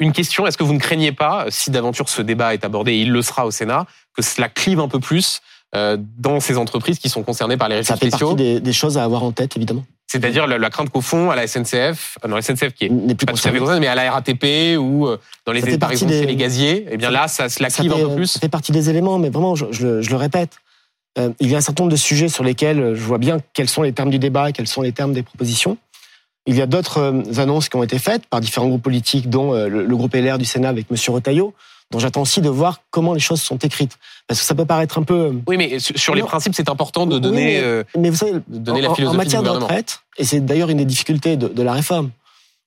Speaker 1: Une question, est-ce que vous ne craignez pas, si d'aventure ce débat est abordé, et il le sera au Sénat, que cela clive un peu plus euh, dans ces entreprises qui sont concernées par les régimes
Speaker 3: Ça fait
Speaker 1: spéciaux
Speaker 3: partie des, des choses à avoir en tête, évidemment.
Speaker 1: C'est-à-dire la, la crainte qu'au fond, à la SNCF, euh, non, la SNCF qui est
Speaker 3: N'est plus
Speaker 1: pas tout à fait
Speaker 3: concerné.
Speaker 1: concernée, mais à la RATP ou euh, dans les
Speaker 3: Ça fait
Speaker 1: par exemple
Speaker 3: des-
Speaker 1: les gaziers, eh bien
Speaker 3: ça-
Speaker 1: là, ça se la
Speaker 3: ça
Speaker 1: clive un peu
Speaker 3: ça
Speaker 1: plus.
Speaker 3: fait partie des éléments, mais vraiment, je, je le- je le répète. euh, il y a un certain nombre de sujets sur lesquels euh, je vois bien quels sont les termes du débat, quels sont les termes des propositions. Il y a d'autres annonces qui ont été faites par différents groupes politiques, dont le, le groupe LR du Sénat avec M. Retailleau, dont j'attends aussi de voir comment les choses sont écrites. Parce que ça peut paraître un peu... euh,
Speaker 1: Oui, mais sur les
Speaker 3: Non.
Speaker 1: principes, c'est important de
Speaker 3: Oui,
Speaker 1: donner.
Speaker 3: mais-
Speaker 1: euh,
Speaker 3: Mais vous savez,
Speaker 1: de donner
Speaker 3: en,
Speaker 1: la philosophie
Speaker 3: en matière
Speaker 1: du
Speaker 3: de retraite, et c'est d'ailleurs une des difficultés de, de la réforme,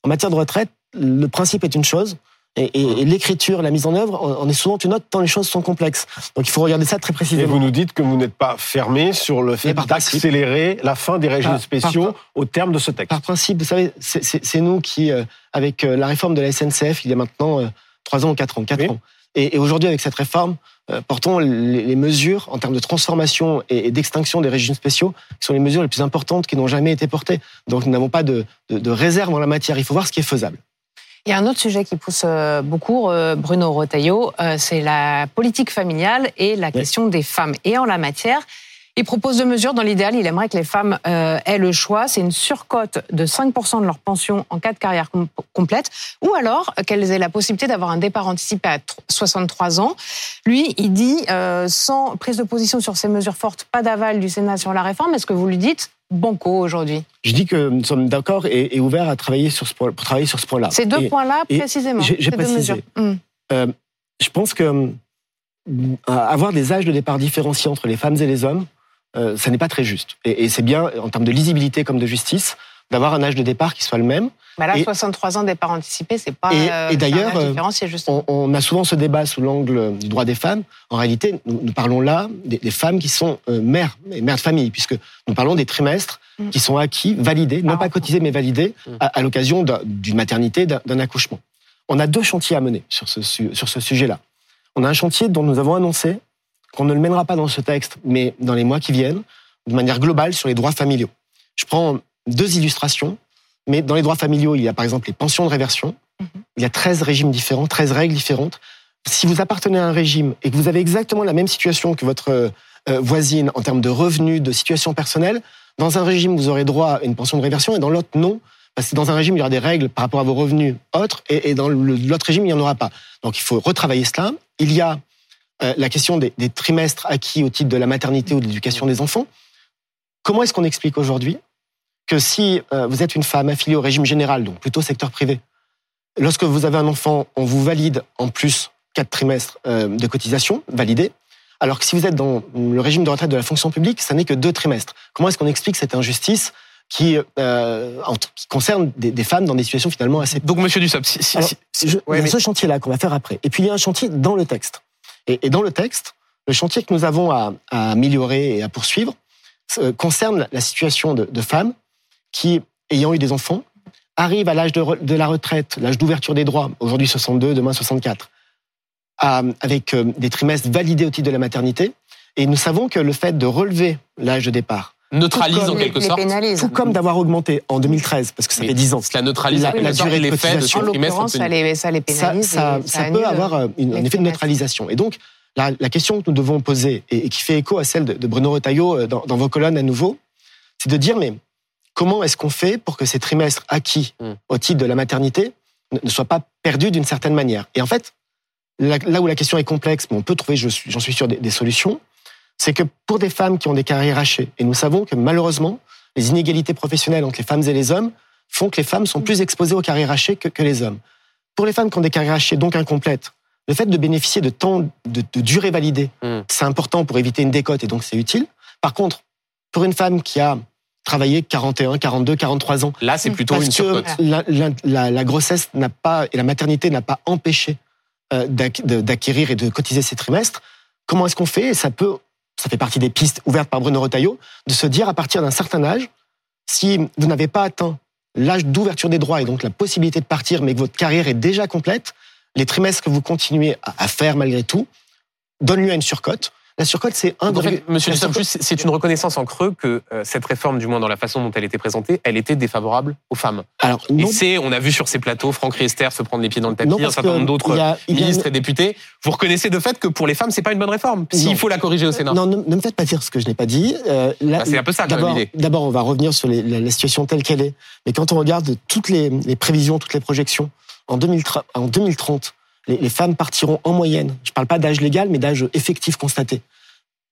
Speaker 3: en matière de retraite, le principe est une chose, et, et- et l'écriture, la mise en œuvre, en en est souvent une autre, tant les choses sont complexes. Donc il faut regarder ça très
Speaker 6: Et
Speaker 3: précisément.
Speaker 6: vous nous dites que vous n'êtes pas fermé sur le fait d'accélérer la fin des régimes
Speaker 3: Par-
Speaker 6: spéciaux
Speaker 3: par-
Speaker 6: au terme de ce texte.
Speaker 3: Par principe, vous savez, c'est- nous qui, euh, avec euh, la réforme de la SNCF, il y a maintenant euh, trois ans ou quatre ans, quatre
Speaker 6: Oui.
Speaker 3: ans. Et, et aujourd'hui, avec cette réforme, euh, portons les, les mesures en termes de transformation et, et d'extinction des régimes spéciaux, qui sont les mesures les plus importantes qui n'ont jamais été portées. Donc nous n'avons pas de, de, de réserve en la matière. Il faut voir ce qui est faisable.
Speaker 4: Il y a un autre sujet qui pousse euh, beaucoup, euh, Bruno Retailleau, euh, c'est la politique familiale et la question des femmes. Et en la matière, il propose deux mesures. Dans l'idéal, il aimerait que les femmes euh, aient le choix. C'est une surcote de 5% de leur pension en cas de carrière com- complète, ou alors euh, qu'elles aient la possibilité d'avoir un départ anticipé à tr- 63 ans? Lui, il dit, euh, sans prise de position sur ces mesures fortes, pas d'aval du Sénat sur la réforme. Est-ce que vous lui dites banco aujourd'hui?
Speaker 3: Je dis que nous sommes d'accord et, et ouverts à travailler sur ce point, pour travailler sur ce point-là.
Speaker 4: Ces deux points-là, précisément.
Speaker 3: j'ai- précisé.
Speaker 4: Hum.
Speaker 3: je pense que hum, avoir des âges de départ différenciés entre les femmes et les hommes, euh, ça n'est pas très juste. Et, et c'est bien, en termes de lisibilité comme de justice, d'avoir un âge de départ qui soit le même.
Speaker 4: Bah là,
Speaker 3: Et-
Speaker 4: 63 ans départ anticipé, c'est pas.
Speaker 3: Et-
Speaker 4: euh,
Speaker 3: et d'ailleurs, euh. On, on a souvent ce débat sous l'angle du droit des femmes. En réalité, nous, nous parlons là des, des femmes qui sont euh, mères, et mères de famille, puisque nous parlons des trimestres
Speaker 4: Mm.
Speaker 3: qui sont acquis, validés, non
Speaker 4: Ah.
Speaker 3: pas cotisés, mais validés
Speaker 1: Mm.
Speaker 3: à, à l'occasion d'un- d'une maternité, d'un accouchement. On a deux chantiers à mener sur ce, su- sur ce sujet-là. On a un chantier dont nous avons annoncé qu'on ne le mènera pas dans ce texte, mais dans les mois qui viennent, de manière globale sur les droits familiaux. Je prends deux illustrations, mais dans les droits familiaux, il y a par exemple les pensions de réversion. Il y a 13 régimes différents, 13 règles différentes. Si vous appartenez à un régime et que vous avez exactement la même situation que votre euh, voisine en termes de revenus, de situation personnelle, Dans un régime, vous aurez droit à une pension de réversion et dans l'autre, non. Parce que dans un régime, il y aura des règles par rapport à vos revenus autres et, dans l'autre régime, il n'y en aura pas. Donc il faut retravailler cela. Il y a euh, la question des, des trimestres acquis au titre de la maternité ou de l'éducation des enfants. Comment est-ce qu'on explique aujourd'hui que si euh, vous êtes une femme affiliée au régime général, donc plutôt secteur privé, lorsque vous avez un enfant, on vous valide en plus quatre trimestres euh, de cotisation validés, alors que si vous êtes dans le régime de retraite de la fonction publique, ça n'est que deux trimestres. Comment est-ce qu'on explique cette injustice qui, euh, concerne des, des femmes dans des situations finalement assez
Speaker 1: Donc, monsieur Dussopt, si, si-
Speaker 3: alors,
Speaker 1: si-
Speaker 3: je-
Speaker 1: ouais,
Speaker 3: il y a
Speaker 1: mais-
Speaker 3: ce chantier-là qu'on va faire après. Et puis il y a un chantier dans le texte. Et, dans le texte, le chantier que nous avons à, améliorer et à poursuivre euh, concerne la- situation de, femmes qui, ayant eu des enfants, arrivent à l'âge de, la retraite, l'âge d'ouverture des droits, aujourd'hui 62, demain 64, à- avec euh, des trimestres validés au titre de la maternité. Et nous savons que le fait de relever l'âge de départ,
Speaker 1: neutralise
Speaker 3: tout
Speaker 1: en quelque
Speaker 4: les,
Speaker 1: sorte.
Speaker 4: les
Speaker 3: tout comme d'avoir augmenté en 2013, parce que ça
Speaker 1: Mais
Speaker 3: fait 10 ans,
Speaker 1: Cela neutralise
Speaker 3: La- la durée de cotisation.
Speaker 1: ce
Speaker 4: En l'occurrence, ça les, ça les
Speaker 3: ça,
Speaker 4: pénalise.
Speaker 3: ça, ça peut avoir euh, une- un effet de neutralisation. Et donc, la, la question que nous devons poser, et, et qui fait écho à celle de, de Bruno Retailleau euh, dans, dans vos colonnes à nouveau, c'est de dire, mais comment est-ce qu'on fait pour que ces trimestres acquis
Speaker 1: Mm.
Speaker 3: au titre de la maternité ne, ne soient pas perdus d'une certaine manière? Et en fait, là, là où la question est complexe, mais on peut trouver, j'en suis sûr, des, des solutions, c'est que pour des femmes qui ont des carrières hachées, et nous savons que malheureusement, les inégalités professionnelles entre les femmes et les hommes font que les femmes sont plus exposées aux carrières hachées que, que les hommes. Pour les femmes qui ont des carrières hachées, donc incomplètes, le fait de bénéficier de temps de, de durée validée,
Speaker 1: Mm.
Speaker 3: c'est important pour éviter une décote et donc c'est utile. Par contre, pour une femme qui a travaillé 41, 42, 43 ans,
Speaker 1: Là, c'est plutôt
Speaker 3: parce
Speaker 1: une
Speaker 3: que
Speaker 1: surcote.
Speaker 3: la, la- la- la grossesse n'a pas et la maternité n'a pas empêché euh, d'acquérir et de cotiser ces trimestres. Comment est-ce qu'on fait? Et ça peut, ça fait partie des pistes ouvertes par Bruno Retailleau, de se dire à partir d'un certain âge, si vous n'avez pas atteint l'âge d'ouverture des droits et donc la possibilité de partir, mais que votre carrière est déjà complète, les trimestres que vous continuez à, faire malgré tout donnent lieu à une surcote. La surcote, c'est un
Speaker 1: En fait, monsieur juste, c'est une reconnaissance en creux que euh, cette réforme, du moins dans la façon dont elle était présentée, elle était défavorable aux femmes.
Speaker 3: Alors,
Speaker 1: Et
Speaker 3: non,
Speaker 1: c'est, on a vu sur ces plateaux, Franck Riester se prendre les pieds dans le tapis,
Speaker 3: non,
Speaker 1: un certain nombre d'autres ministres et députés. Vous reconnaissez de fait que pour les femmes, c'est pas une bonne réforme. S'il faut la corriger au Sénat.
Speaker 3: Non, ne, ne me faites pas dire ce que je n'ai pas dit. Euh,
Speaker 1: Bah, c'est un peu ça,
Speaker 3: D'abord, d'abord, on va revenir sur les- la, la situation telle qu'elle est. Mais quand on regarde toutes les, les prévisions, toutes les projections, en, 2030, en 2030, les, les femmes partiront en moyenne, je ne parle pas d'âge légal, mais d'âge effectif constaté,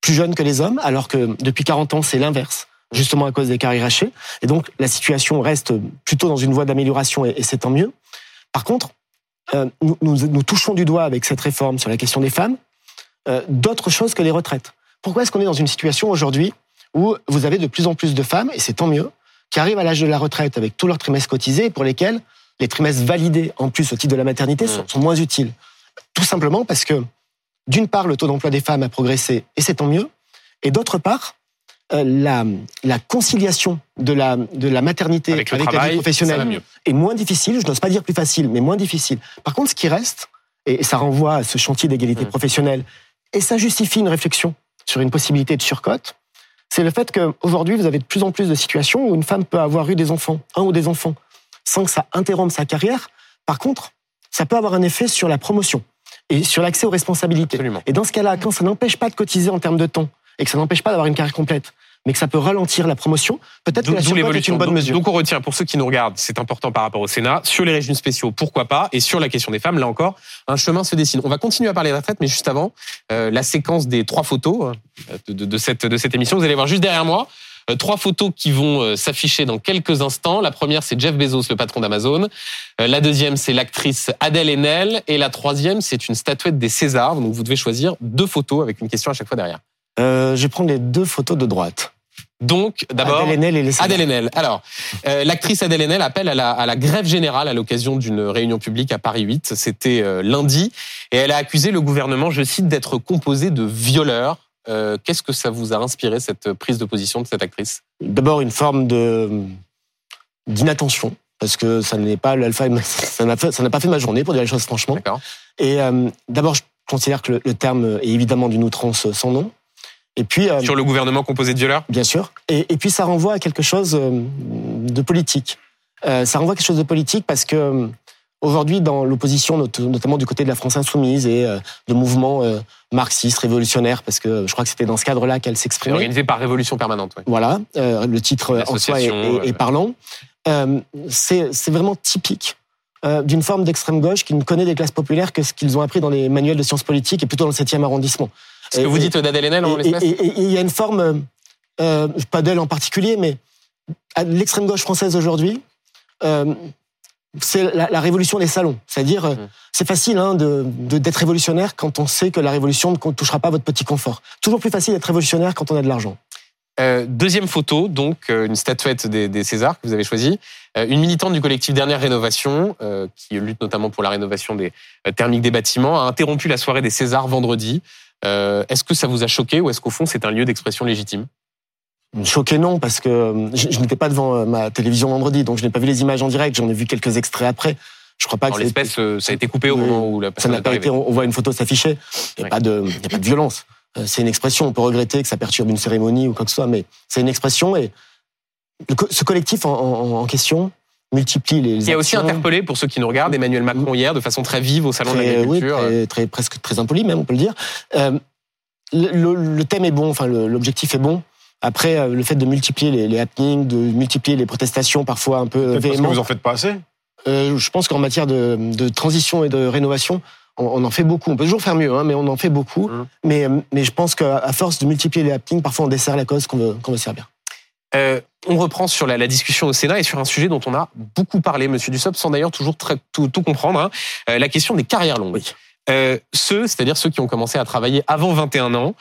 Speaker 3: plus jeunes que les hommes, alors que depuis 40 ans, c'est l'inverse, justement à cause des carrières hachées. Et donc, la situation reste plutôt dans une voie d'amélioration, et, et c'est tant mieux. Par contre, euh, nous, nous- nous touchons du doigt avec cette réforme sur la question des femmes euh, d'autres choses que les retraites. Pourquoi est-ce qu'on est dans une situation aujourd'hui où vous avez de plus en plus de femmes, et c'est tant mieux, qui arrivent à l'âge de la retraite avec tous leurs trimestres cotisés et pour lesquels les trimestres validés en plus au titre de la maternité sont, sont moins utiles? Tout simplement parce que, d'une part, le taux d'emploi des femmes a progressé et c'est tant mieux, et d'autre part, euh, la, la conciliation de la, de la maternité
Speaker 1: Avec
Speaker 3: la vie professionnelle est moins difficile, je n'ose pas dire plus facile, mais moins difficile. Par contre, ce qui reste, et ça renvoie à ce chantier d'égalité
Speaker 1: Mm.
Speaker 3: professionnelle, et ça justifie une réflexion sur une possibilité de surcote, c'est le fait qu'aujourd'hui, vous avez de plus en plus de situations où une femme peut avoir eu des enfants, un ou des enfants, sans que ça interrompe sa carrière. Par contre, ça peut avoir un effet sur la promotion et sur l'accès aux responsabilités.
Speaker 1: Absolument.
Speaker 3: Et dans ce cas-là, quand ça n'empêche pas de cotiser en termes de temps et que ça n'empêche pas d'avoir une carrière complète, mais que ça peut ralentir la promotion, peut-être que la surcote est
Speaker 1: l'évolution.
Speaker 3: une bonne mesure.
Speaker 1: Donc on retient, pour ceux qui nous regardent, c'est important par rapport au Sénat, sur les régimes spéciaux, pourquoi pas, et sur la question des femmes, là encore, un chemin se dessine. On va continuer à parler de retraite, mais juste avant, euh, la séquence des trois photos euh, de, de- de cette, de cette émission, vous allez voir juste derrière moi, trois photos qui vont euh, s'afficher dans quelques instants. La première, c'est Jeff Bezos, le patron d'Amazon. Euh, la deuxième, c'est l'actrice Adèle Haenel. Et la troisième, c'est une statuette des Césars. Donc vous devez choisir deux photos avec une question à chaque fois derrière.
Speaker 3: Euh, je vais prendre les deux photos de droite.
Speaker 1: Donc, d'abord...
Speaker 3: Adèle Haenel et les Césars.
Speaker 1: Adèle Haenel. Alors, euh, l'actrice Adèle Haenel appelle à la, à la grève générale à l'occasion d'une réunion publique à Paris 8. C'était euh, lundi. Et elle a accusé le gouvernement, je cite, d'être composé de violeurs. Euh, Qu'est-ce que ça vous a inspiré, cette prise de position de cette actrice?
Speaker 3: D'abord une forme d'inattention parce que ça n'est pas l'alpha ça n'a pas fait ma journée pour dire les choses franchement.
Speaker 1: D'accord
Speaker 3: Et euh, d'abord je considère que le, le terme est évidemment d'une outrance sans nom. Et puis euh,
Speaker 1: Sur le gouvernement composé de violeurs
Speaker 3: bien sûr. Et, et puis ça renvoie à quelque chose de politique. Ça renvoie à quelque chose de politique parce que aujourd'hui, dans l'opposition, not- notamment du côté de la France insoumise et euh, de mouvements euh, marxistes, révolutionnaires, parce que je crois que c'était dans ce cadre-là qu'elle s'exprimait.
Speaker 1: organisé par Révolution Permanente. ouais.
Speaker 3: Voilà, euh, le titre euh, en soi est,
Speaker 1: euh,
Speaker 3: parlant. Euh, c'est vraiment typique euh, d'une forme d'extrême gauche qui ne connaît des classes populaires que ce qu'ils ont appris dans les manuels de sciences politiques et plutôt dans le 7e arrondissement.
Speaker 1: Ce que vous dites d'Adèle Haenel en
Speaker 3: et-
Speaker 1: l'espèce
Speaker 3: il y a une forme, euh, euh, pas d'elle en particulier, mais l'extrême gauche française aujourd'hui, euh, c'est la, la révolution des salons. C'est-à-dire, euh,
Speaker 1: Mm.
Speaker 3: c'est facile hein, de- d'être révolutionnaire quand on sait que la révolution ne touchera pas votre petit confort. Toujours plus facile d'être révolutionnaire quand on a de l'argent.
Speaker 1: Euh, deuxième photo, donc euh, une statuette des, des Césars que vous avez choisie. Euh, une militante du collectif Dernière Rénovation, qui lutte notamment pour la rénovation des thermiques des bâtiments, a interrompu la soirée des Césars vendredi. Est-ce que ça vous a choqué ou est-ce qu'au fond c'est un lieu d'expression légitime?
Speaker 3: Choqué non, parce que euh, je, je n'étais pas devant euh, ma télévision vendredi, donc je n'ai pas vu les images en direct. J'en ai vu quelques extraits après. Je crois pas
Speaker 1: En
Speaker 3: que ça
Speaker 1: l'espèce, euh, ça a été coupé au moment où la
Speaker 3: ça
Speaker 1: personne
Speaker 3: n'a
Speaker 1: est
Speaker 3: pas été. On voit une photo s'afficher. Il n'y
Speaker 1: Ouais.
Speaker 3: a pas de, y a pas de violence. C'est une expression. On peut regretter que ça perturbe une cérémonie ou quoi que ce soit, mais c'est une expression et ce collectif en, en- en question multiplie les.
Speaker 1: Qui a aussi interpellé, pour ceux qui nous regardent, Emmanuel Macron hier de façon très vive au Salon de
Speaker 3: Très- oui,
Speaker 1: l'Agriculture.
Speaker 3: très, très- presque très impoli même, on peut le dire. Euh, le, le- le thème est bon, enfin l'objectif est bon. Après, euh, le fait de multiplier les, les happenings, de multiplier les protestations parfois un peu
Speaker 6: Peut-être parce que
Speaker 3: véhémentes.
Speaker 6: vous en faites pas assez.
Speaker 3: Euh, je pense qu'en matière de, de transition et de rénovation, on, on en fait beaucoup. On peut toujours faire mieux, hein, mais on en fait beaucoup.
Speaker 1: Mhm.
Speaker 3: Mais, mais je pense qu'à force de multiplier les happenings, parfois on dessert la cause qu'on veut, qu'on veut servir.
Speaker 1: Euh, on reprend sur la, la discussion au Sénat et sur un sujet dont on a beaucoup parlé, Monsieur Dussopt, sans d'ailleurs toujours très, tout, tout comprendre, hein, euh, la question des carrières longues.
Speaker 3: Oui.
Speaker 1: Euh, ceux, c'est-à-dire ceux qui ont commencé à travailler avant 21 ans, euh,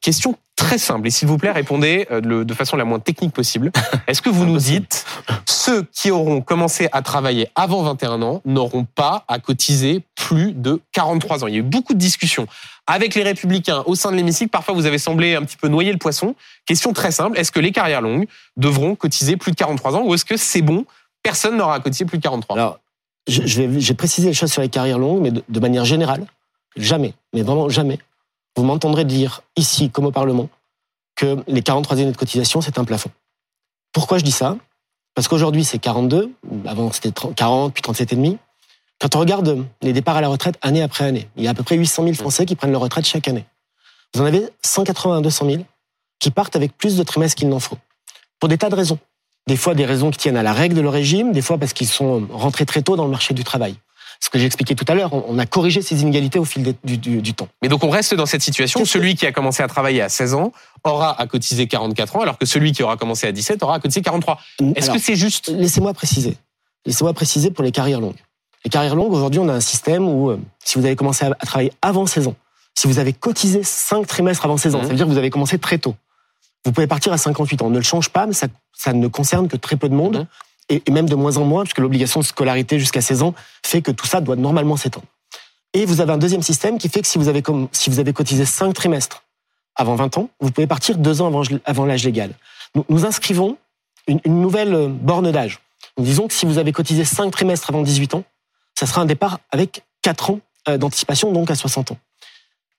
Speaker 1: question très simple, et s'il vous plaît, répondez euh, de, façon la moins technique possible. Est-ce que vous nous dites, ceux qui auront commencé à travailler avant 21 ans n'auront pas à cotiser plus de 43 ans? Il y a eu beaucoup de discussions avec les républicains au sein de l'hémicycle. Parfois, vous avez semblé un petit peu noyer le poisson. Question très simple, est-ce que les carrières longues devront cotiser plus de 43 ans ou est-ce que c'est bon, personne n'aura à cotiser plus de 43
Speaker 3: Alors, je, je vais, j'ai précisé les choses sur les carrières longues, mais de, de manière générale, jamais, mais vraiment jamais, vous m'entendrez dire ici, comme au Parlement, que les 43 années de cotisation, c'est un plafond. Pourquoi je dis ça? Parce qu'aujourd'hui, c'est 42, avant c'était 30 40, puis 37,5. Quand on regarde les départs à la retraite année après année, il y a à peu près 800 000 Français qui prennent leur retraite chaque année. Vous en avez 180 à 200 000 qui partent avec plus de trimestres qu'il n'en faut. Pour des tas de raisons. Des fois, des raisons qui tiennent à la règle de leur régime, des fois parce qu'ils sont rentrés très tôt dans le marché du travail. Ce que j'ai expliqué tout à l'heure, on on a corrigé ces inégalités au fil des- du, du- du temps.
Speaker 1: Mais donc on reste dans cette situation. Celui qui a commencé à travailler à 16 ans aura à cotiser 44 ans, alors que celui qui aura commencé à 17 aura à cotiser 43. Est-ce que c'est juste?
Speaker 3: Laissez-moi préciser. Laissez-moi préciser pour les carrières longues. Les carrières longues, aujourd'hui, on a un système où, euh, si vous avez commencé à, à travailler avant 16 ans, si vous avez cotisé 5 trimestres avant 16 ans,
Speaker 1: Mhm.
Speaker 3: ça veut dire que vous avez commencé très tôt. Vous pouvez partir à 58 ans. On ne le change pas, mais ça, ça ne concerne que très peu de monde,
Speaker 1: Mhm.
Speaker 3: Et, même de moins en moins, puisque l'obligation de scolarité jusqu'à 16 ans fait que tout ça doit normalement s'étendre. Et vous avez un deuxième système qui fait que si vous avez, cotisé 5 trimestres avant 20 ans, vous pouvez partir deux ans avant, l'âge légal. Nous, inscrivons une, nouvelle euh, borne d'âge. Disons que si vous avez cotisé 5 trimestres avant 18 ans, ça sera un départ avec 4 ans euh, d'anticipation, donc à 60 ans.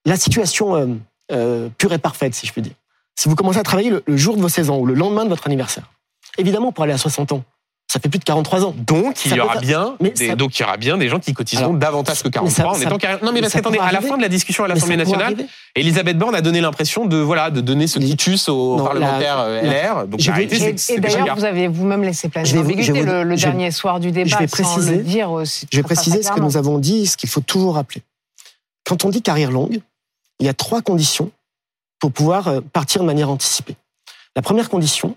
Speaker 3: La situation euh, pure et parfaite, si je puis dire. Si vous commencez à travailler le, le jour de vos 16 ans ou le lendemain de votre anniversaire, évidemment, pour aller à 60 ans, ça fait plus de 43 ans.
Speaker 1: donc il
Speaker 3: Ça
Speaker 1: y aura
Speaker 3: faire-
Speaker 1: bien
Speaker 3: mais
Speaker 1: des,
Speaker 3: ça-
Speaker 1: donc il y aura bien des gens qui cotiseront
Speaker 3: Alors,
Speaker 1: davantage que 43
Speaker 3: ça-
Speaker 1: en
Speaker 3: ça-
Speaker 1: étant carrière. Non mais
Speaker 3: mais
Speaker 1: parce
Speaker 3: ça
Speaker 1: qu'attendez, à la fin de la discussion à l'Assemblée
Speaker 3: ça
Speaker 1: nationale. Elisabeth Borne a donné l'impression de voilà de donner ce quitus aux
Speaker 3: Non,
Speaker 1: parlementaires
Speaker 3: la-
Speaker 1: euh, LR. Donc
Speaker 3: je vais-
Speaker 1: arrêtez,
Speaker 4: Et, d'ailleurs, vous avez vous-même laissé planer
Speaker 3: Je vais vous-
Speaker 4: l'ambiguïté le, le
Speaker 3: je
Speaker 4: dernier soir du débat,
Speaker 3: je vais
Speaker 4: sans
Speaker 3: préciser-
Speaker 4: le dire aussi.
Speaker 3: Je vais préciser ce que nous avons dit, ce qu'il faut toujours rappeler. Quand on dit carrière longue, il y a trois conditions pour pouvoir euh, partir de manière anticipée. La première condition,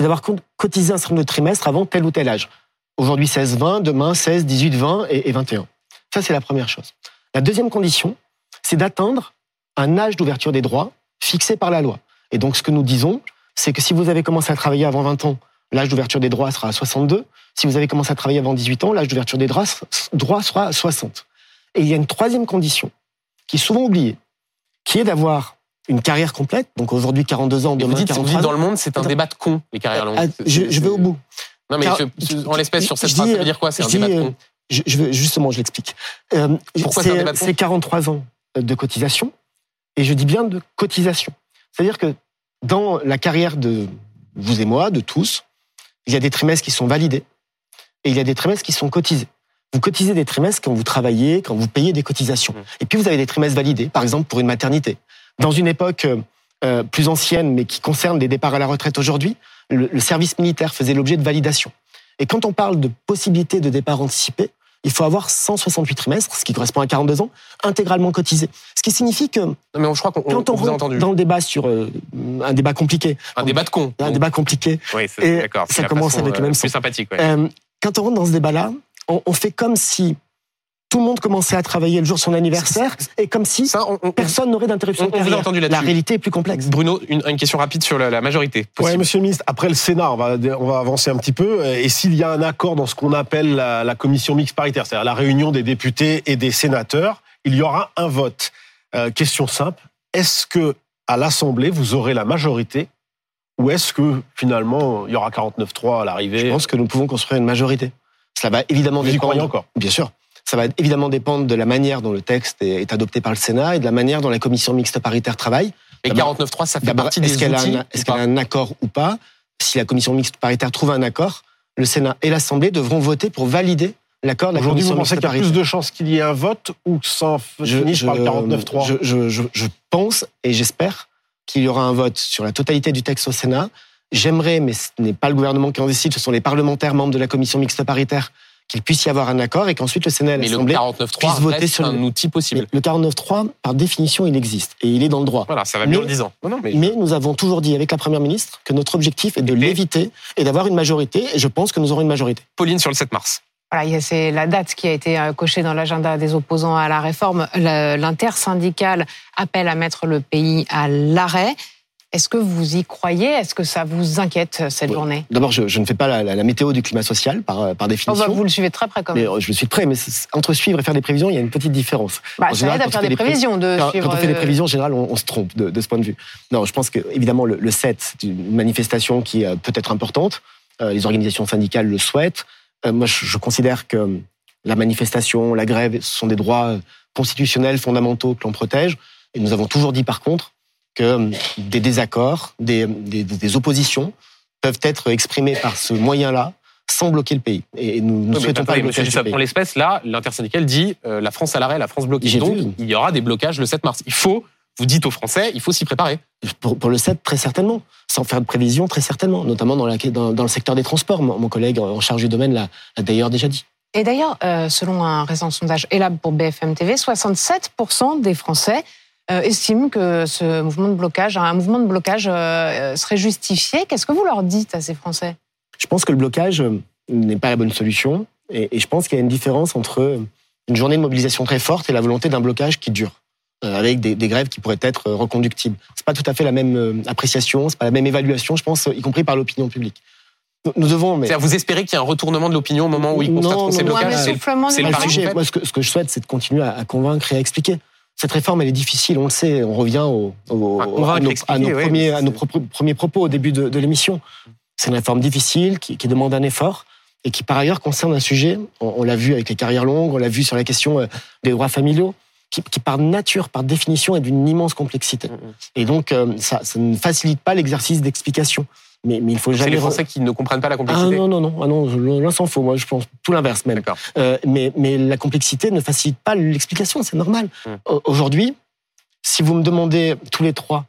Speaker 3: c'est d'avoir co- cotisé un certain nombre de trimestres avant tel ou tel âge. Aujourd'hui 16, 20, demain 16, 18, 20 et, et 21. Ça, c'est la première chose. La deuxième condition, c'est d'atteindre un âge d'ouverture des droits fixé par la loi. Et donc, ce que nous disons, c'est que si vous avez commencé à travailler avant 20 ans, l'âge d'ouverture des droits sera à 62. Si vous avez commencé à travailler avant 18 ans, l'âge d'ouverture des droits sera à 60. Et il y a une troisième condition, qui est souvent oubliée, qui est d'avoir une carrière complète, donc aujourd'hui 42 ans,
Speaker 1: Et vous
Speaker 3: demain
Speaker 1: dites, vous
Speaker 3: 43
Speaker 1: dites dans
Speaker 3: ans.
Speaker 1: le monde, c'est un
Speaker 3: Attends.
Speaker 1: débat de con, les carrières longues.
Speaker 3: Ah, je, je vais au bout.
Speaker 1: Non mais
Speaker 3: Car-
Speaker 1: je- en l'espèce sur cette
Speaker 3: je
Speaker 1: phrase,
Speaker 3: dis,
Speaker 1: ça veut dire quoi C'est un débat de
Speaker 3: euh,
Speaker 1: con.
Speaker 3: Je, je veux- justement, je l'explique. Euh,
Speaker 1: Pourquoi c'est un débat de fond
Speaker 3: c'est 43 ans de cotisation, et je dis bien de cotisation. C'est-à-dire que dans la carrière de vous et moi, de tous, il y a des trimestres qui sont validés, et il y a des trimestres qui sont cotisés. vous cotisez des trimestres quand vous travaillez, quand vous payez des cotisations.
Speaker 1: Mmh.
Speaker 3: Et puis vous avez des trimestres validés, par exemple pour une maternité. Dans une époque euh, euh, plus ancienne, mais qui concerne les départs à la retraite aujourd'hui, le, le service militaire faisait l'objet de validation. Et quand on parle de possibilité de départ anticipé, il faut avoir 168 trimestres, ce qui correspond à 42 ans, intégralement cotisés. Ce qui signifie que
Speaker 1: Non, mais je crois qu'on
Speaker 3: quand
Speaker 1: on
Speaker 3: on
Speaker 1: vous a
Speaker 3: rentre
Speaker 1: entendu.
Speaker 3: dans le débat sur euh, un débat compliqué,
Speaker 1: Un débat de con.
Speaker 3: un débat compliqué,
Speaker 1: Oui, c'est-
Speaker 3: Et
Speaker 1: d'accord.
Speaker 3: ça commence avec le même
Speaker 1: plus
Speaker 3: son.
Speaker 1: sympathique. ouais.
Speaker 3: euh, quand on rentre dans ce débat-là, on, on fait comme si tout le monde commençait à travailler le jour de son anniversaire et comme si
Speaker 1: Ça, on- on-
Speaker 3: personne n'aurait d'interruption
Speaker 1: on-
Speaker 3: de
Speaker 1: on vous a entendu
Speaker 3: La réalité est plus complexe.
Speaker 1: Bruno, une, une question rapide sur la, la majorité.
Speaker 6: Oui, monsieur le ministre, après le Sénat, on va, on va avancer un petit peu. Et s'il y a un accord dans ce qu'on appelle la, la commission mixte paritaire, c'est-à-dire la réunion des députés et des sénateurs, il y aura un vote. Euh, question simple, est-ce que à l'Assemblée, vous aurez la majorité ou est-ce que finalement, il y aura 49-3 à l'arrivée?
Speaker 3: Je pense que nous pouvons construire une majorité. Cela va évidemment
Speaker 6: Vous y
Speaker 3: dépendre.
Speaker 6: croyez encore?
Speaker 3: Bien sûr. Ça va évidemment dépendre de la manière dont le texte est, adopté par le Sénat et de la manière dont la commission mixte paritaire travaille.
Speaker 1: Et
Speaker 3: d'abord-
Speaker 1: 49.3, ça fait partie
Speaker 3: est-ce
Speaker 1: des
Speaker 3: qu'elle a,
Speaker 1: outils
Speaker 3: un- est-ce qu'elle a un accord ou pas Si la commission mixte paritaire trouve un accord, le Sénat et l'Assemblée devront voter pour valider l'accord de la
Speaker 6: Aujourd'hui, vous
Speaker 3: commission
Speaker 6: pensez qu'il y a plus de chances qu'il y ait un vote ou que ça finisse par le 49-3
Speaker 3: je, je, je, je pense et j'espère qu'il y aura un vote sur la totalité du texte au Sénat. J'aimerais, mais ce n'est pas le gouvernement qui en décide, ce sont les parlementaires membres de la commission mixte paritaire, qu'il puisse y avoir un accord et qu'ensuite le Sénat et
Speaker 1: Mais le
Speaker 3: l'Assemblée
Speaker 1: 49.3
Speaker 3: puissent voter
Speaker 1: reste
Speaker 3: sur le-
Speaker 1: un outil possible.
Speaker 3: Mais Le 49.3, par définition, il existe et il est dans le droit.
Speaker 1: Voilà, ça va
Speaker 3: Mais-
Speaker 1: mieux en le disant. Non, non, mais,
Speaker 3: Mais nous avons toujours dit avec la Première ministre que notre objectif est de
Speaker 1: Et-
Speaker 3: l'éviter et d'avoir une majorité, et je pense que nous aurons une majorité.
Speaker 1: Pauline sur le 7 mars.
Speaker 4: Voilà, c'est la date qui a été euh, cochée dans l'agenda des opposants à la réforme. Le- L'intersyndicale appelle à mettre le pays à l'arrêt. Est-ce que vous y croyez? Est-ce que ça vous inquiète cette
Speaker 3: Oui.
Speaker 4: journée?
Speaker 3: D'abord, je, je ne fais pas la, la- la météo du climat social par, euh, par
Speaker 4: Oh,
Speaker 3: définition.
Speaker 4: bah, Vous le suivez de très près quand
Speaker 3: mais
Speaker 4: même.
Speaker 3: euh, je suis prêt, mais c'est- entre suivre et faire des prévisions, il y a une petite différence.
Speaker 4: Bah,
Speaker 3: en
Speaker 4: ça
Speaker 3: général,
Speaker 4: aide à faire des
Speaker 3: des pré-
Speaker 4: prévisions de
Speaker 3: Quand,
Speaker 4: suivre.
Speaker 3: quand on fait des
Speaker 4: euh,
Speaker 3: prévisions, en général, on, on se trompe de, de ce point de vue. Non, je pense que évidemment le, le 7, c'est une manifestation qui euh, peut être importante. Euh, les organisations syndicales le souhaitent. Euh, moi, je, je considère que euh, la manifestation, la grève, ce sont des droits euh, constitutionnels fondamentaux que l'on protège. Et nous avons toujours dit, par contre, que euh, des désaccords, des, des, des oppositions peuvent être exprimées par ce moyen-là sans bloquer le pays. Et nous ne
Speaker 1: Oui,
Speaker 3: souhaitons pas le blocage du
Speaker 1: Dussopt,
Speaker 3: pays.
Speaker 1: en l'espèce, là, l'intersyndicale dit euh, la France à l'arrêt, la France bloquée. Donc,
Speaker 3: vu.
Speaker 1: il y aura des blocages le 7 mars. Il faut, vous dites aux Français, il faut s'y préparer.
Speaker 3: Pour, pour le 7, très certainement. Sans faire de prévision, très certainement. Notamment dans, la, dans, dans le secteur des transports. Mon, mon collègue en charge du domaine l'a d'ailleurs déjà dit.
Speaker 4: Et d'ailleurs, euh, selon un récent sondage Elab pour BFM TV, 67% des Français estiment que ce mouvement de blocage, un mouvement de blocage euh, serait justifié. Qu'est-ce que vous leur dites à ces Français?
Speaker 3: Je pense que le blocage euh, n'est pas la bonne solution. Et, et je pense qu'il y a une différence entre une journée de mobilisation très forte et la volonté d'un blocage qui dure. euh, Avec des, des grèves qui pourraient être euh, reconductibles. C'est pas tout à fait la même euh, appréciation, c'est pas la même évaluation, je pense, y compris par l'opinion publique. Nous- devons, mais
Speaker 1: C'est-à-dire, vous espérez qu'il y a un retournement de l'opinion au moment où ils constateront ces blocages C'est- le
Speaker 3: sujet. Moi, ce que, ce que je souhaite, c'est de continuer à, à convaincre et à expliquer. Cette réforme, elle est difficile, on le sait. On revient au, au-
Speaker 1: À
Speaker 3: nos, à nos
Speaker 1: oui,
Speaker 3: premiers, à nos propos au début de, de l'émission. C'est une réforme difficile qui, qui demande un effort et qui, par ailleurs, concerne un sujet, on, on l'a vu avec les carrières longues, on l'a vu sur la question euh, des droits familiaux, qui, qui, par nature, par définition, est d'une immense complexité.
Speaker 1: Mhm.
Speaker 3: Et donc, euh, ça, ça ne facilite pas l'exercice d'explication. Mais, mais il faut
Speaker 1: C'est
Speaker 3: jamais...
Speaker 1: les
Speaker 3: re-
Speaker 1: Français qui ne comprennent pas la
Speaker 3: Ah
Speaker 1: complexité.
Speaker 3: non, non, non, ah non, l'un s'en faut, moi je pense tout l'inverse même.
Speaker 1: D'accord.
Speaker 3: Euh, mais, mais la complexité ne facilite pas l'explication, c'est normal.
Speaker 1: Hmm.
Speaker 3: Au- Aujourd'hui, si vous me demandez tous les trois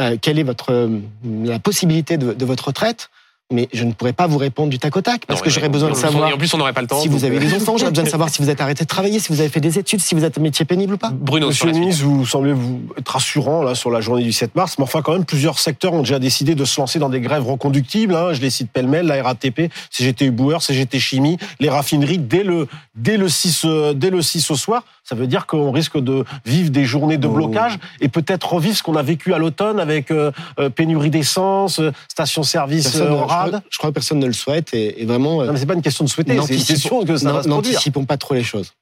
Speaker 3: euh, quelle est votre euh, la possibilité de, de votre retraite, mais je ne pourrais pas vous répondre du tac au tac parce
Speaker 1: Non,
Speaker 3: que j'aurais besoin de savoir
Speaker 1: Et en plus, on n'aurait pas le temps.
Speaker 3: si vous avez
Speaker 1: euh,
Speaker 3: des enfants, j'aurais besoin de savoir si vous êtes arrêté de travailler, si vous avez fait des études, si vous êtes un métier pénible ou pas.
Speaker 1: Bruno,
Speaker 6: Monsieur le ministre, vous semblez vous être rassurant là sur la journée du 7 mars, mais enfin quand même plusieurs secteurs ont déjà décidé de se lancer dans des grèves reconductibles. hein. Je les cite pêle-mêle, la RATP, CGT Boueur, CGT Chimie, les raffineries dès le dès le 6 euh, dès le 6 au soir. Ça veut dire qu'on risque de vivre des journées de
Speaker 3: Oh.
Speaker 6: blocage et peut-être revivre ce qu'on a vécu à l'automne avec euh, euh, pénurie d'essence, euh, station-service en
Speaker 3: je, crois,
Speaker 6: rade.
Speaker 3: je crois que personne ne le souhaite et, et vraiment.
Speaker 6: Non, mais c'est pas une question de souhaiter, c'est une
Speaker 3: n'anticipons-
Speaker 6: question que ça va se
Speaker 3: n'an-
Speaker 6: produire.
Speaker 3: N'anticipons pas trop les choses.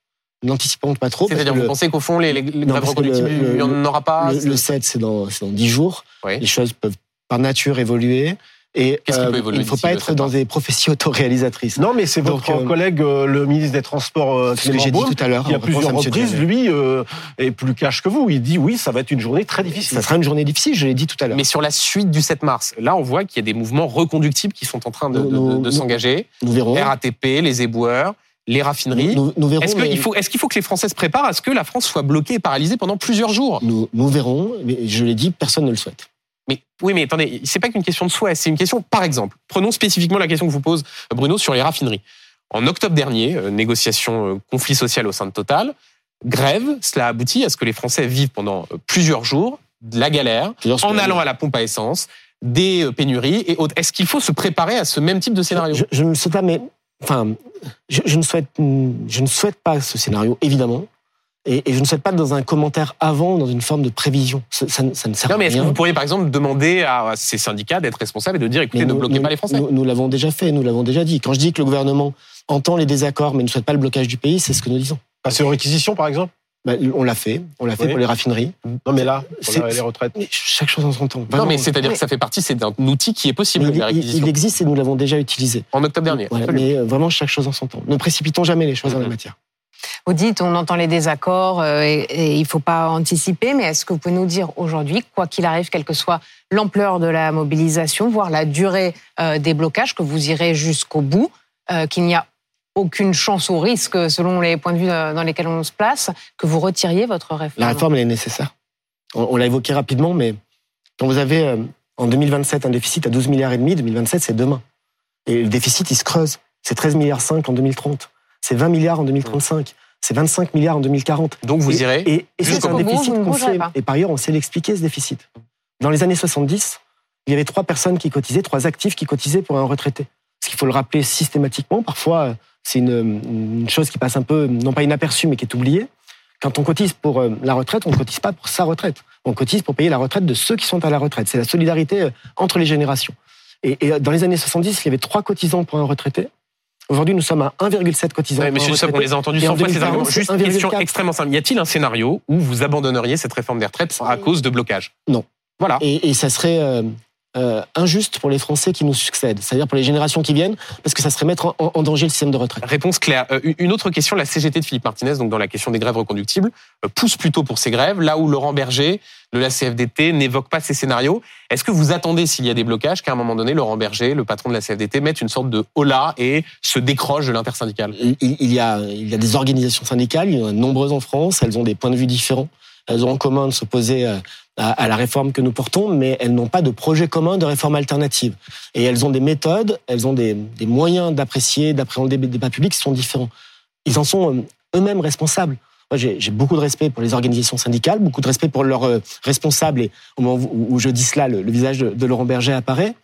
Speaker 3: N'anticipons pas trop.
Speaker 1: C'est-à-dire,
Speaker 3: que
Speaker 1: vous
Speaker 3: le-
Speaker 1: pensez qu'au fond, les, les
Speaker 3: Non,
Speaker 1: grèves reconductibles, il n'y en aura pas
Speaker 3: le, le 7, c'est dans, c'est dans 10 jours.
Speaker 1: Oui.
Speaker 3: Les choses peuvent par nature évoluer. Et euh, il ne faut pas être
Speaker 1: 7
Speaker 3: dans des prophéties autoréalisatrices.
Speaker 6: Non, mais c'est
Speaker 3: Donc,
Speaker 6: votre
Speaker 3: euh,
Speaker 6: collègue, euh, le ministre des Transports, euh,
Speaker 3: C'est ce que
Speaker 6: Clément
Speaker 3: j'ai dit tout à l'heure.
Speaker 6: qui à
Speaker 3: en réponse
Speaker 6: plusieurs reprises, lui, euh, est plus cash que vous. Il dit oui, ça va être une journée très difficile.
Speaker 3: Ça sera une journée difficile, je l'ai dit tout à l'heure.
Speaker 1: Mais sur la suite du 7 mars, là, on voit qu'il y a des mouvements reconductibles qui sont en train de, de-
Speaker 3: Nous-
Speaker 1: de- de
Speaker 3: nous-
Speaker 1: s'engager.
Speaker 3: Nous verrons.
Speaker 1: RATP, les éboueurs, les raffineries.
Speaker 3: Nous, nous verrons.
Speaker 1: Est-ce
Speaker 3: mais-
Speaker 1: qu'il faut, est-ce qu'il faut que les Français se préparent à ce que la France soit bloquée et paralysée pendant plusieurs jours?
Speaker 3: Nous, nous verrons. Mais je l'ai dit, personne ne le souhaite.
Speaker 1: Mais oui, mais attendez, c'est pas qu'une question de souhait, c'est une question, par exemple, prenons spécifiquement la question que vous pose euh, Bruno sur les raffineries. En octobre dernier, euh, négociation, euh, conflit social au sein de Total, grève, cela aboutit à ce que les Français vivent pendant plusieurs jours de la galère,
Speaker 3: Plusieurs
Speaker 1: en allant à la pompe à essence, des pénuries et autres. Est-ce qu'il faut se préparer à ce même type de scénario?
Speaker 3: Je, je ne sais pas, mais enfin, je, je ne souhaite, je ne souhaite pas ce scénario, évidemment. Et, et je ne souhaite pas dans un commentaire avant, dans une forme de prévision. Ça, ça ne- ça ne sert
Speaker 1: Non,
Speaker 3: à
Speaker 1: mais est-ce que
Speaker 3: rien.
Speaker 1: vous pourriez, par exemple, demander à ces syndicats d'être responsables et de dire, écoutez, ne bloquez
Speaker 3: nous-
Speaker 1: pas les Français
Speaker 3: Nous, nous l'avons déjà fait, nous l'avons déjà dit. Quand je dis que le gouvernement entend les désaccords mais ne souhaite pas le blocage du pays, c'est ce que nous disons.
Speaker 6: Passer aux réquisitions, par exemple
Speaker 3: Bah, on l'a fait, on l'a fait
Speaker 6: Oui.
Speaker 3: pour les raffineries.
Speaker 6: Non, mais là, pour
Speaker 3: C'est-
Speaker 6: les- les retraites.
Speaker 3: Mais chaque chose en son temps.
Speaker 1: Non, mais c'est-à-dire
Speaker 4: Oui.
Speaker 1: que ça fait partie, c'est un outil qui est possible, la
Speaker 3: il, il-
Speaker 1: réquisition.
Speaker 3: il existe et nous l'avons déjà utilisé.
Speaker 1: En octobre dernier.
Speaker 3: Mais euh, vraiment chaque chose en son temps. Ne précipitons jamais les choses en la
Speaker 1: Mhm.
Speaker 3: matière.
Speaker 4: Vous dites, on entend les désaccords euh, et, il ne faut pas anticiper, mais est-ce que vous pouvez nous dire aujourd'hui, quoi qu'il arrive, quelle que soit l'ampleur de la mobilisation, voire la durée euh, des blocages, que vous irez jusqu'au bout, euh, qu'il n'y a aucune chance ou risque, selon les points de vue dans lesquels on se place, que vous retiriez votre réforme
Speaker 3: La réforme, elle est nécessaire. On, l'a évoqué rapidement, mais quand vous avez en 2027 un déficit à 12 milliards et demi, 2027 c'est demain. Et le déficit, il se creuse. C'est 13 milliards 5 en 2030. C'est 20 milliards en 2035. C'est 25 milliards en 2040.
Speaker 1: Donc vous
Speaker 3: Et-
Speaker 1: irez.
Speaker 3: Et, et c'est un déficit qu'on sait. Et par ailleurs, on sait l'expliquer, ce déficit. Dans les années 70, il y avait trois personnes qui cotisaient, trois actifs qui cotisaient pour un retraité. Ce qu'il faut le rappeler systématiquement. Parfois, euh, c'est une, une chose qui passe un peu, non pas inaperçue, mais qui est oubliée. Quand on cotise pour euh, la retraite, on ne cotise pas pour sa retraite. On cotise pour payer la retraite de ceux qui sont à la retraite. C'est la solidarité euh, entre les générations. Et, et dans les années 70, il y avait trois cotisants pour un retraité. Aujourd'hui, nous sommes à 1,7 cotisants
Speaker 1: Ouais,
Speaker 3: pour
Speaker 1: monsieur
Speaker 3: un
Speaker 1: Dussopt, on les a entendus
Speaker 3: Et en
Speaker 1: 100 fois ces
Speaker 3: 2040,
Speaker 1: arguments. Juste
Speaker 3: c'est
Speaker 1: une question
Speaker 3: 1,4.
Speaker 1: extrêmement simple. Y a-t-il un scénario où vous abandonneriez cette réforme des retraites à cause de blocage?
Speaker 3: Non.
Speaker 1: Voilà.
Speaker 3: Et, et ça serait euh, euh, injuste pour les Français qui nous succèdent, c'est-à-dire pour les générations qui viennent, parce que ça serait mettre en, en danger le système de retraite.
Speaker 1: Réponse claire. Euh, une autre question, la CGT de Philippe Martinez, donc dans la question des grèves reconductibles, euh, pousse plutôt pour ces grèves, là où Laurent Berger de la CFDT n'évoque pas ces scénarios. Est-ce que vous attendez, s'il y a des blocages, qu'à un moment donné, Laurent Berger, le patron de la CFDT, mette une sorte de holà et se décroche de l'intersyndicale?
Speaker 3: Il, il y a, il y a des organisations syndicales, il y en a nombreuses en France, elles ont des points de vue différents, elles ont en commun de s'opposer à, à- la réforme que nous portons, mais elles n'ont pas de projet commun de réforme alternative. Et elles ont des méthodes, elles ont des, des moyens d'apprécier, d'appréhender le débat public qui sont différents. Ils en sont euh, eux-mêmes responsables. Moi, j'ai beaucoup de respect pour les organisations syndicales, beaucoup de respect pour leurs euh, responsables. Et au moment où, où je dis cela, le, le visage de, de Laurent Berger apparaît.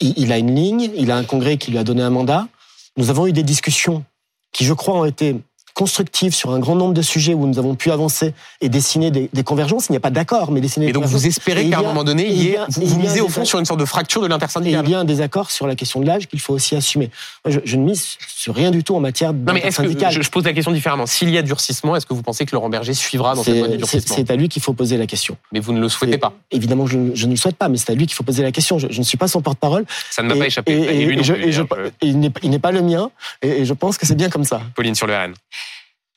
Speaker 3: Il, il a une ligne, il a un congrès qui lui a donné un mandat. Nous avons eu des discussions qui, je crois, ont été constructives sur un grand nombre de sujets où nous avons pu avancer et dessiner des, des convergences. Il n'y a pas d'accord, mais dessiner
Speaker 1: Et
Speaker 3: des
Speaker 1: donc vous espérez qu'à un moment donné, il y
Speaker 3: a-
Speaker 1: vous, vous misez au fond sur une sorte de fracture de
Speaker 3: Et il
Speaker 1: l'intersyndicale
Speaker 3: y a un désaccord sur la question de l'âge qu'il faut aussi assumer. Moi, je, je ne mise sur rien du tout en matière
Speaker 1: Non mais est-ce que je, je pose la question différemment S'il y a durcissement, est-ce que vous pensez que Laurent Berger suivra dans cette voie du durcissement
Speaker 3: c'est à lui qu'il faut poser la question.
Speaker 1: Mais vous ne le souhaitez pas.
Speaker 3: Évidemment, je, je ne le souhaite pas, mais c'est à lui qu'il faut poser la question. Je, je ne suis pas son porte-parole.
Speaker 1: Ça ne m'a pas échappé.
Speaker 3: et-
Speaker 1: Et lui non plus,
Speaker 3: et il n'est pas le mien, et, et je pense que c'est bien comme ça.
Speaker 1: Pauline sur le RN.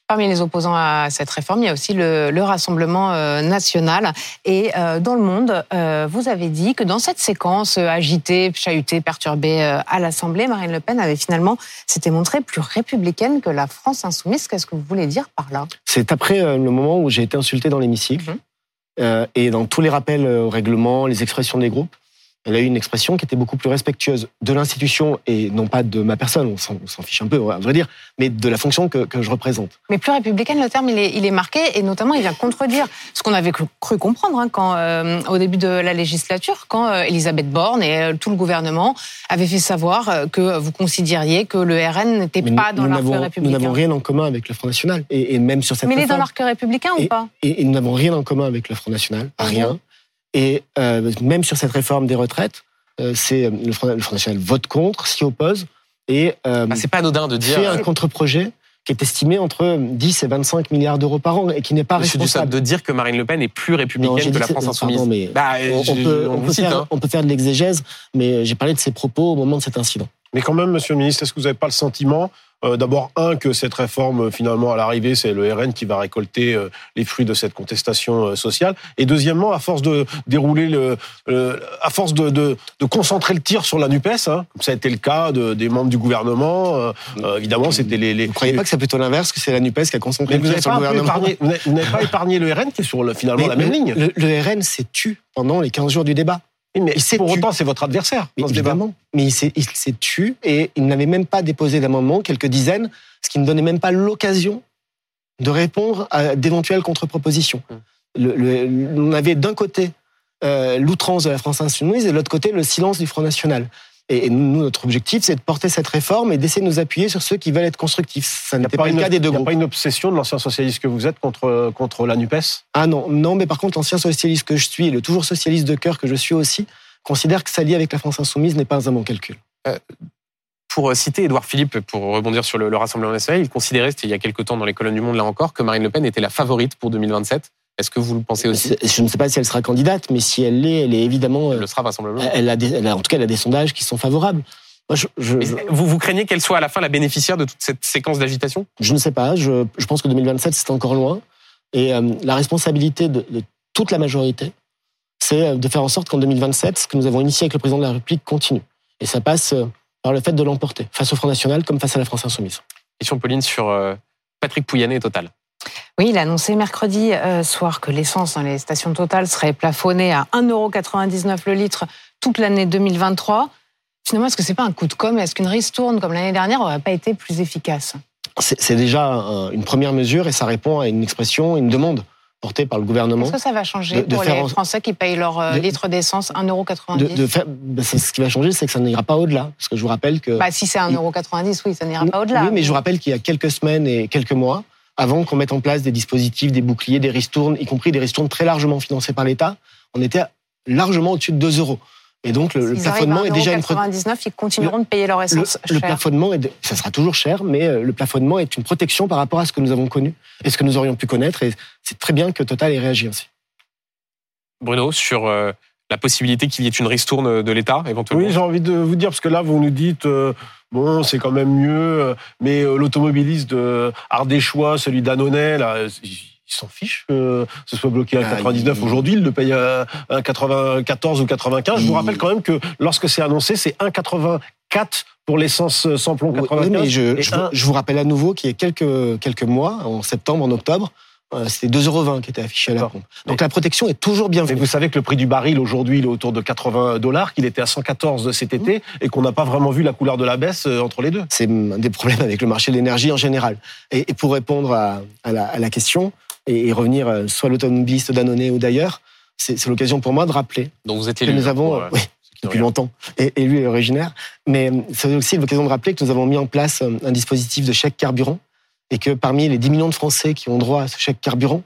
Speaker 4: Parmi les opposants à cette réforme, il y a aussi le, le Rassemblement euh, national. Et euh, dans le monde, euh, vous avez dit que dans cette séquence agitée, chahutée, perturbée euh, à l'Assemblée, Marine Le Pen avait finalement s'était montrée plus républicaine que la France insoumise. Qu'est-ce que vous voulez dire par là?
Speaker 3: C'est après le moment où j'ai été insulté dans l'hémicycle,
Speaker 4: Mhm.
Speaker 3: et dans tous les rappels au règlement, les expressions des groupes, elle a eu une expression qui était beaucoup plus respectueuse de l'institution et non pas de ma personne, on s'en fiche un peu, à vrai dire, mais de la fonction que, que je représente.
Speaker 4: Mais plus républicaine, le terme, il est, il est marqué et notamment, il vient contredire ce qu'on avait cru, comprendre hein, quand, euh, au début de la législature, quand euh, Elisabeth Borne et euh, tout le gouvernement avaient fait savoir que vous considériez que le RN n'était pas
Speaker 3: nous-
Speaker 4: dans l'arc
Speaker 3: n'avons- Nous
Speaker 4: républicain.
Speaker 3: n'avons rien en commun avec le Front National, et, et même sur cette
Speaker 4: Mais il est dans l'arc républicain ou pas?
Speaker 3: Et, et nous n'avons rien en commun avec le Front National,
Speaker 4: Ah
Speaker 3: rien. Et euh, même sur cette réforme des retraites, euh, c'est euh, le Front, le Front National vote contre, s'y oppose et euh,
Speaker 1: Ah, c'est pas anodin de dire.
Speaker 3: fait un contre-projet qui est estimé entre 10 et 25 milliards d'euros par an et qui n'est pas
Speaker 1: Monsieur Dussopt,
Speaker 3: responsable.
Speaker 1: de dire que Marine Le Pen est plus
Speaker 3: Non,
Speaker 1: républicaine
Speaker 3: j'ai
Speaker 1: que la France
Speaker 3: non,
Speaker 1: insoumise.
Speaker 3: pardon, mais
Speaker 1: Bah,
Speaker 3: on,
Speaker 1: je-
Speaker 3: on peut,
Speaker 1: on
Speaker 3: on
Speaker 1: vous
Speaker 3: peut
Speaker 1: cite,
Speaker 3: faire,
Speaker 1: hein.
Speaker 3: on peut faire de l'exégèse, mais j'ai parlé de ces propos au moment de cet incident.
Speaker 6: Mais quand même, Monsieur le Ministre, est-ce que vous n'avez pas le sentiment euh, D'abord, un, que cette réforme, euh, finalement, à l'arrivée, c'est le RN qui va récolter euh, les fruits de cette contestation euh, sociale. Et deuxièmement, à force de dérouler le, le- à force de, de, de concentrer le tir sur la Nupes, hein, comme ça a été le cas de- des membres du gouvernement. euh, euh, évidemment, c'était les, les.
Speaker 3: Vous ne croyez pas que c'est plutôt l'inverse, que c'est la NUPES qui a concentré
Speaker 6: Mais
Speaker 3: le tir sur
Speaker 6: pas,
Speaker 3: le gouvernement
Speaker 6: épargné- vous n'avez- pas épargné le RN qui est sur le- finalement
Speaker 3: Mais
Speaker 6: la même ligne.
Speaker 3: Le, le RN s'est tu pendant les 15 jours du débat.
Speaker 6: Oui, mais
Speaker 3: il s'est
Speaker 6: pour
Speaker 3: tu.
Speaker 6: autant, c'est votre adversaire
Speaker 3: Mais
Speaker 6: dans ce débat.
Speaker 3: évidemment. Mais il s'est, tu et il n'avait même pas déposé d'amendement, quelques dizaines, ce qui ne donnait même pas l'occasion de répondre à d'éventuelles contre-propositions.
Speaker 1: Hum.
Speaker 3: Le- le- on avait d'un côté euh, l'outrance de la France insoumise et de l'autre côté le silence du Front National. Et, nous, notre objectif, c'est de porter cette réforme et d'essayer de nous appuyer sur ceux qui veulent être constructifs. Ça
Speaker 6: n'y
Speaker 3: n'était
Speaker 6: pas,
Speaker 3: le cas des deux
Speaker 6: il y a pas une obsession de l'ancien socialiste que vous êtes contre, contre la NUPES?
Speaker 3: Ah non, non, mais par contre, l'ancien socialiste que je suis et le toujours socialiste de cœur que je suis aussi, considère que s'allier avec la France insoumise n'est pas un bon calcul.
Speaker 1: Pour euh, citer Édouard Philippe, pour rebondir sur le, le Rassemblement national, il considérait, c'était il y a quelques temps dans les colonnes du Monde là encore, que Marine Le Pen était la favorite pour 2027. Est-ce que vous le pensez aussi
Speaker 3: Je ne sais pas si elle sera candidate, mais si elle l'est, elle est évidemment.
Speaker 1: Elle
Speaker 3: euh,
Speaker 1: le sera vraisemblablement.
Speaker 3: Elle a, des- elle a- en tout cas, elle a des sondages qui sont favorables. Moi, je, je,
Speaker 1: Mais
Speaker 3: je,
Speaker 1: vous, vous craignez qu'elle soit à la fin la bénéficiaire de toute cette séquence d'agitation?
Speaker 3: Je ne sais pas. Je, pense que 2027, c'est encore loin. Et euh, la responsabilité de, de toute la majorité, c'est euh, de faire en sorte qu'en 2027, ce que nous avons initié avec le président de la République continue. Et ça passe par le fait de l'emporter, face au Front National comme face à la France insoumise.
Speaker 1: Question Pauline sur Patrick Pouyanné et Total.
Speaker 4: Oui, il a annoncé mercredi euh, soir que l'essence dans les stations Total serait plafonnée à 1,99€ le litre toute l'année 2023. Finalement, est-ce que c'est pas un coup de com' Est-ce qu'une ristourne comme l'année dernière n'aurait pas été plus efficace?
Speaker 3: C'est déjà un- une première mesure et ça répond à une expression, une demande portée par le gouvernement.
Speaker 4: Est-ce que ça va changer
Speaker 3: De- de
Speaker 4: pour les
Speaker 3: en-
Speaker 4: Français qui payent leur euh,
Speaker 3: de-
Speaker 4: litre d'essence 1,90€
Speaker 3: De, de faire, ben, ce qui va changer, c'est que ça n'ira pas au-delà. Parce que je vous rappelle que.
Speaker 4: bah, Si c'est 1,90€, oui, ça n'ira pas au-delà.
Speaker 3: Oui, mais je vous rappelle qu'il y a quelques semaines et quelques mois, avant qu'on mette en place des dispositifs, des boucliers, des ristournes, y compris des ristournes très largement financées par l'État, on était largement au-dessus de 2 euros. Et donc le, le plafonnement est déjà une pro-
Speaker 4: 1,99€, ils continueront de payer leur
Speaker 3: le,
Speaker 4: essence
Speaker 3: le
Speaker 4: cher.
Speaker 3: plafonnement est de- ça sera toujours cher, mais euh, le plafonnement est une protection par rapport à ce que nous avons connu et ce que nous aurions pu connaître. Et c'est très bien que Total ait réagi ainsi.
Speaker 1: Bruno, sur euh, la possibilité qu'il y ait une ristourne de l'État éventuellement?
Speaker 6: Oui, j'ai envie de vous dire, parce que là, vous nous dites, euh, bon, c'est quand même mieux, euh, mais euh, l'automobiliste de Ardéchois, celui d'Annonay, là, euh, il il s'en fiche que ce soit bloqué à
Speaker 3: Ah,
Speaker 6: 99
Speaker 3: il-
Speaker 6: aujourd'hui, il le paye à à 94 ou 95. Je vous rappelle quand même que lorsque c'est annoncé, c'est 1,84 pour l'essence sans plomb
Speaker 3: Oui,
Speaker 6: 95.
Speaker 3: mais je,
Speaker 6: et
Speaker 3: je, vous rappelle à nouveau qu'il y a quelques, quelques mois, en septembre, en octobre, c'était 2,20 euros qui était affiché à la pompe. Donc la protection est toujours bienvenue.
Speaker 6: Mais vous savez que le prix du baril aujourd'hui, il est autour de 80 dollars, qu'il était à 114 cet été, et qu'on n'a pas vraiment vu la couleur de la baisse euh, entre les deux.
Speaker 3: C'est un des problèmes avec le marché de l'énergie en général. Et, pour répondre à, à la, à la question et, revenir euh, soit l'automobiliste d'Annonay ou d'ailleurs, c'est l'occasion pour moi de rappeler
Speaker 1: Donc vous êtes
Speaker 3: que nous avons,
Speaker 1: pour, euh,
Speaker 3: oui, depuis longtemps, et, et lui est originaire, mais c'est aussi l'occasion de rappeler que nous avons mis en place un dispositif de chèque carburant et que parmi les 10 millions de Français qui ont droit à ce chèque carburant,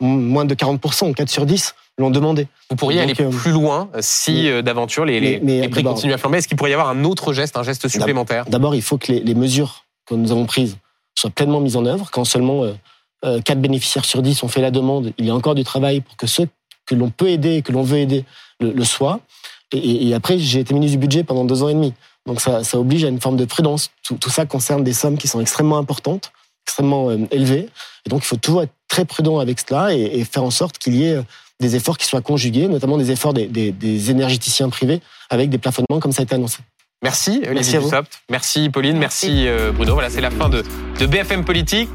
Speaker 3: moins de 40%, 4 sur 10, l'ont demandé.
Speaker 1: Vous pourriez
Speaker 3: Donc,
Speaker 1: aller
Speaker 3: euh,
Speaker 1: plus loin euh, si euh, d'aventure les, les,
Speaker 3: mais- mais
Speaker 1: les prix continuent à flamber. Est-ce qu'il pourrait y avoir un autre geste, un geste supplémentaire?
Speaker 3: D'abord, il faut que les, les mesures que nous avons prises soient pleinement mises en œuvre. Quand seulement euh, euh, 4 bénéficiaires sur 10 ont fait la demande, il y a encore du travail pour que ceux que l'on peut aider et que l'on veut aider le, le soient. Et, et- et après, j'ai été ministre du budget pendant deux ans et demi. Donc ça, ça oblige à une forme de prudence. Tout, tout ça concerne des sommes qui sont extrêmement importantes, extrêmement euh, élevées. Et donc il faut toujours être très prudent avec cela et, et faire en sorte qu'il y ait euh, des efforts qui soient conjugués, notamment des efforts des, des- des énergéticiens privés avec des plafonnements comme ça a été annoncé.
Speaker 1: Merci
Speaker 3: Merci
Speaker 1: Olivier
Speaker 3: à vous.
Speaker 1: Dussopt. Merci Pauline. Merci,
Speaker 4: Merci.
Speaker 1: euh, Bruno. Voilà, c'est la fin de, de BFM Politique.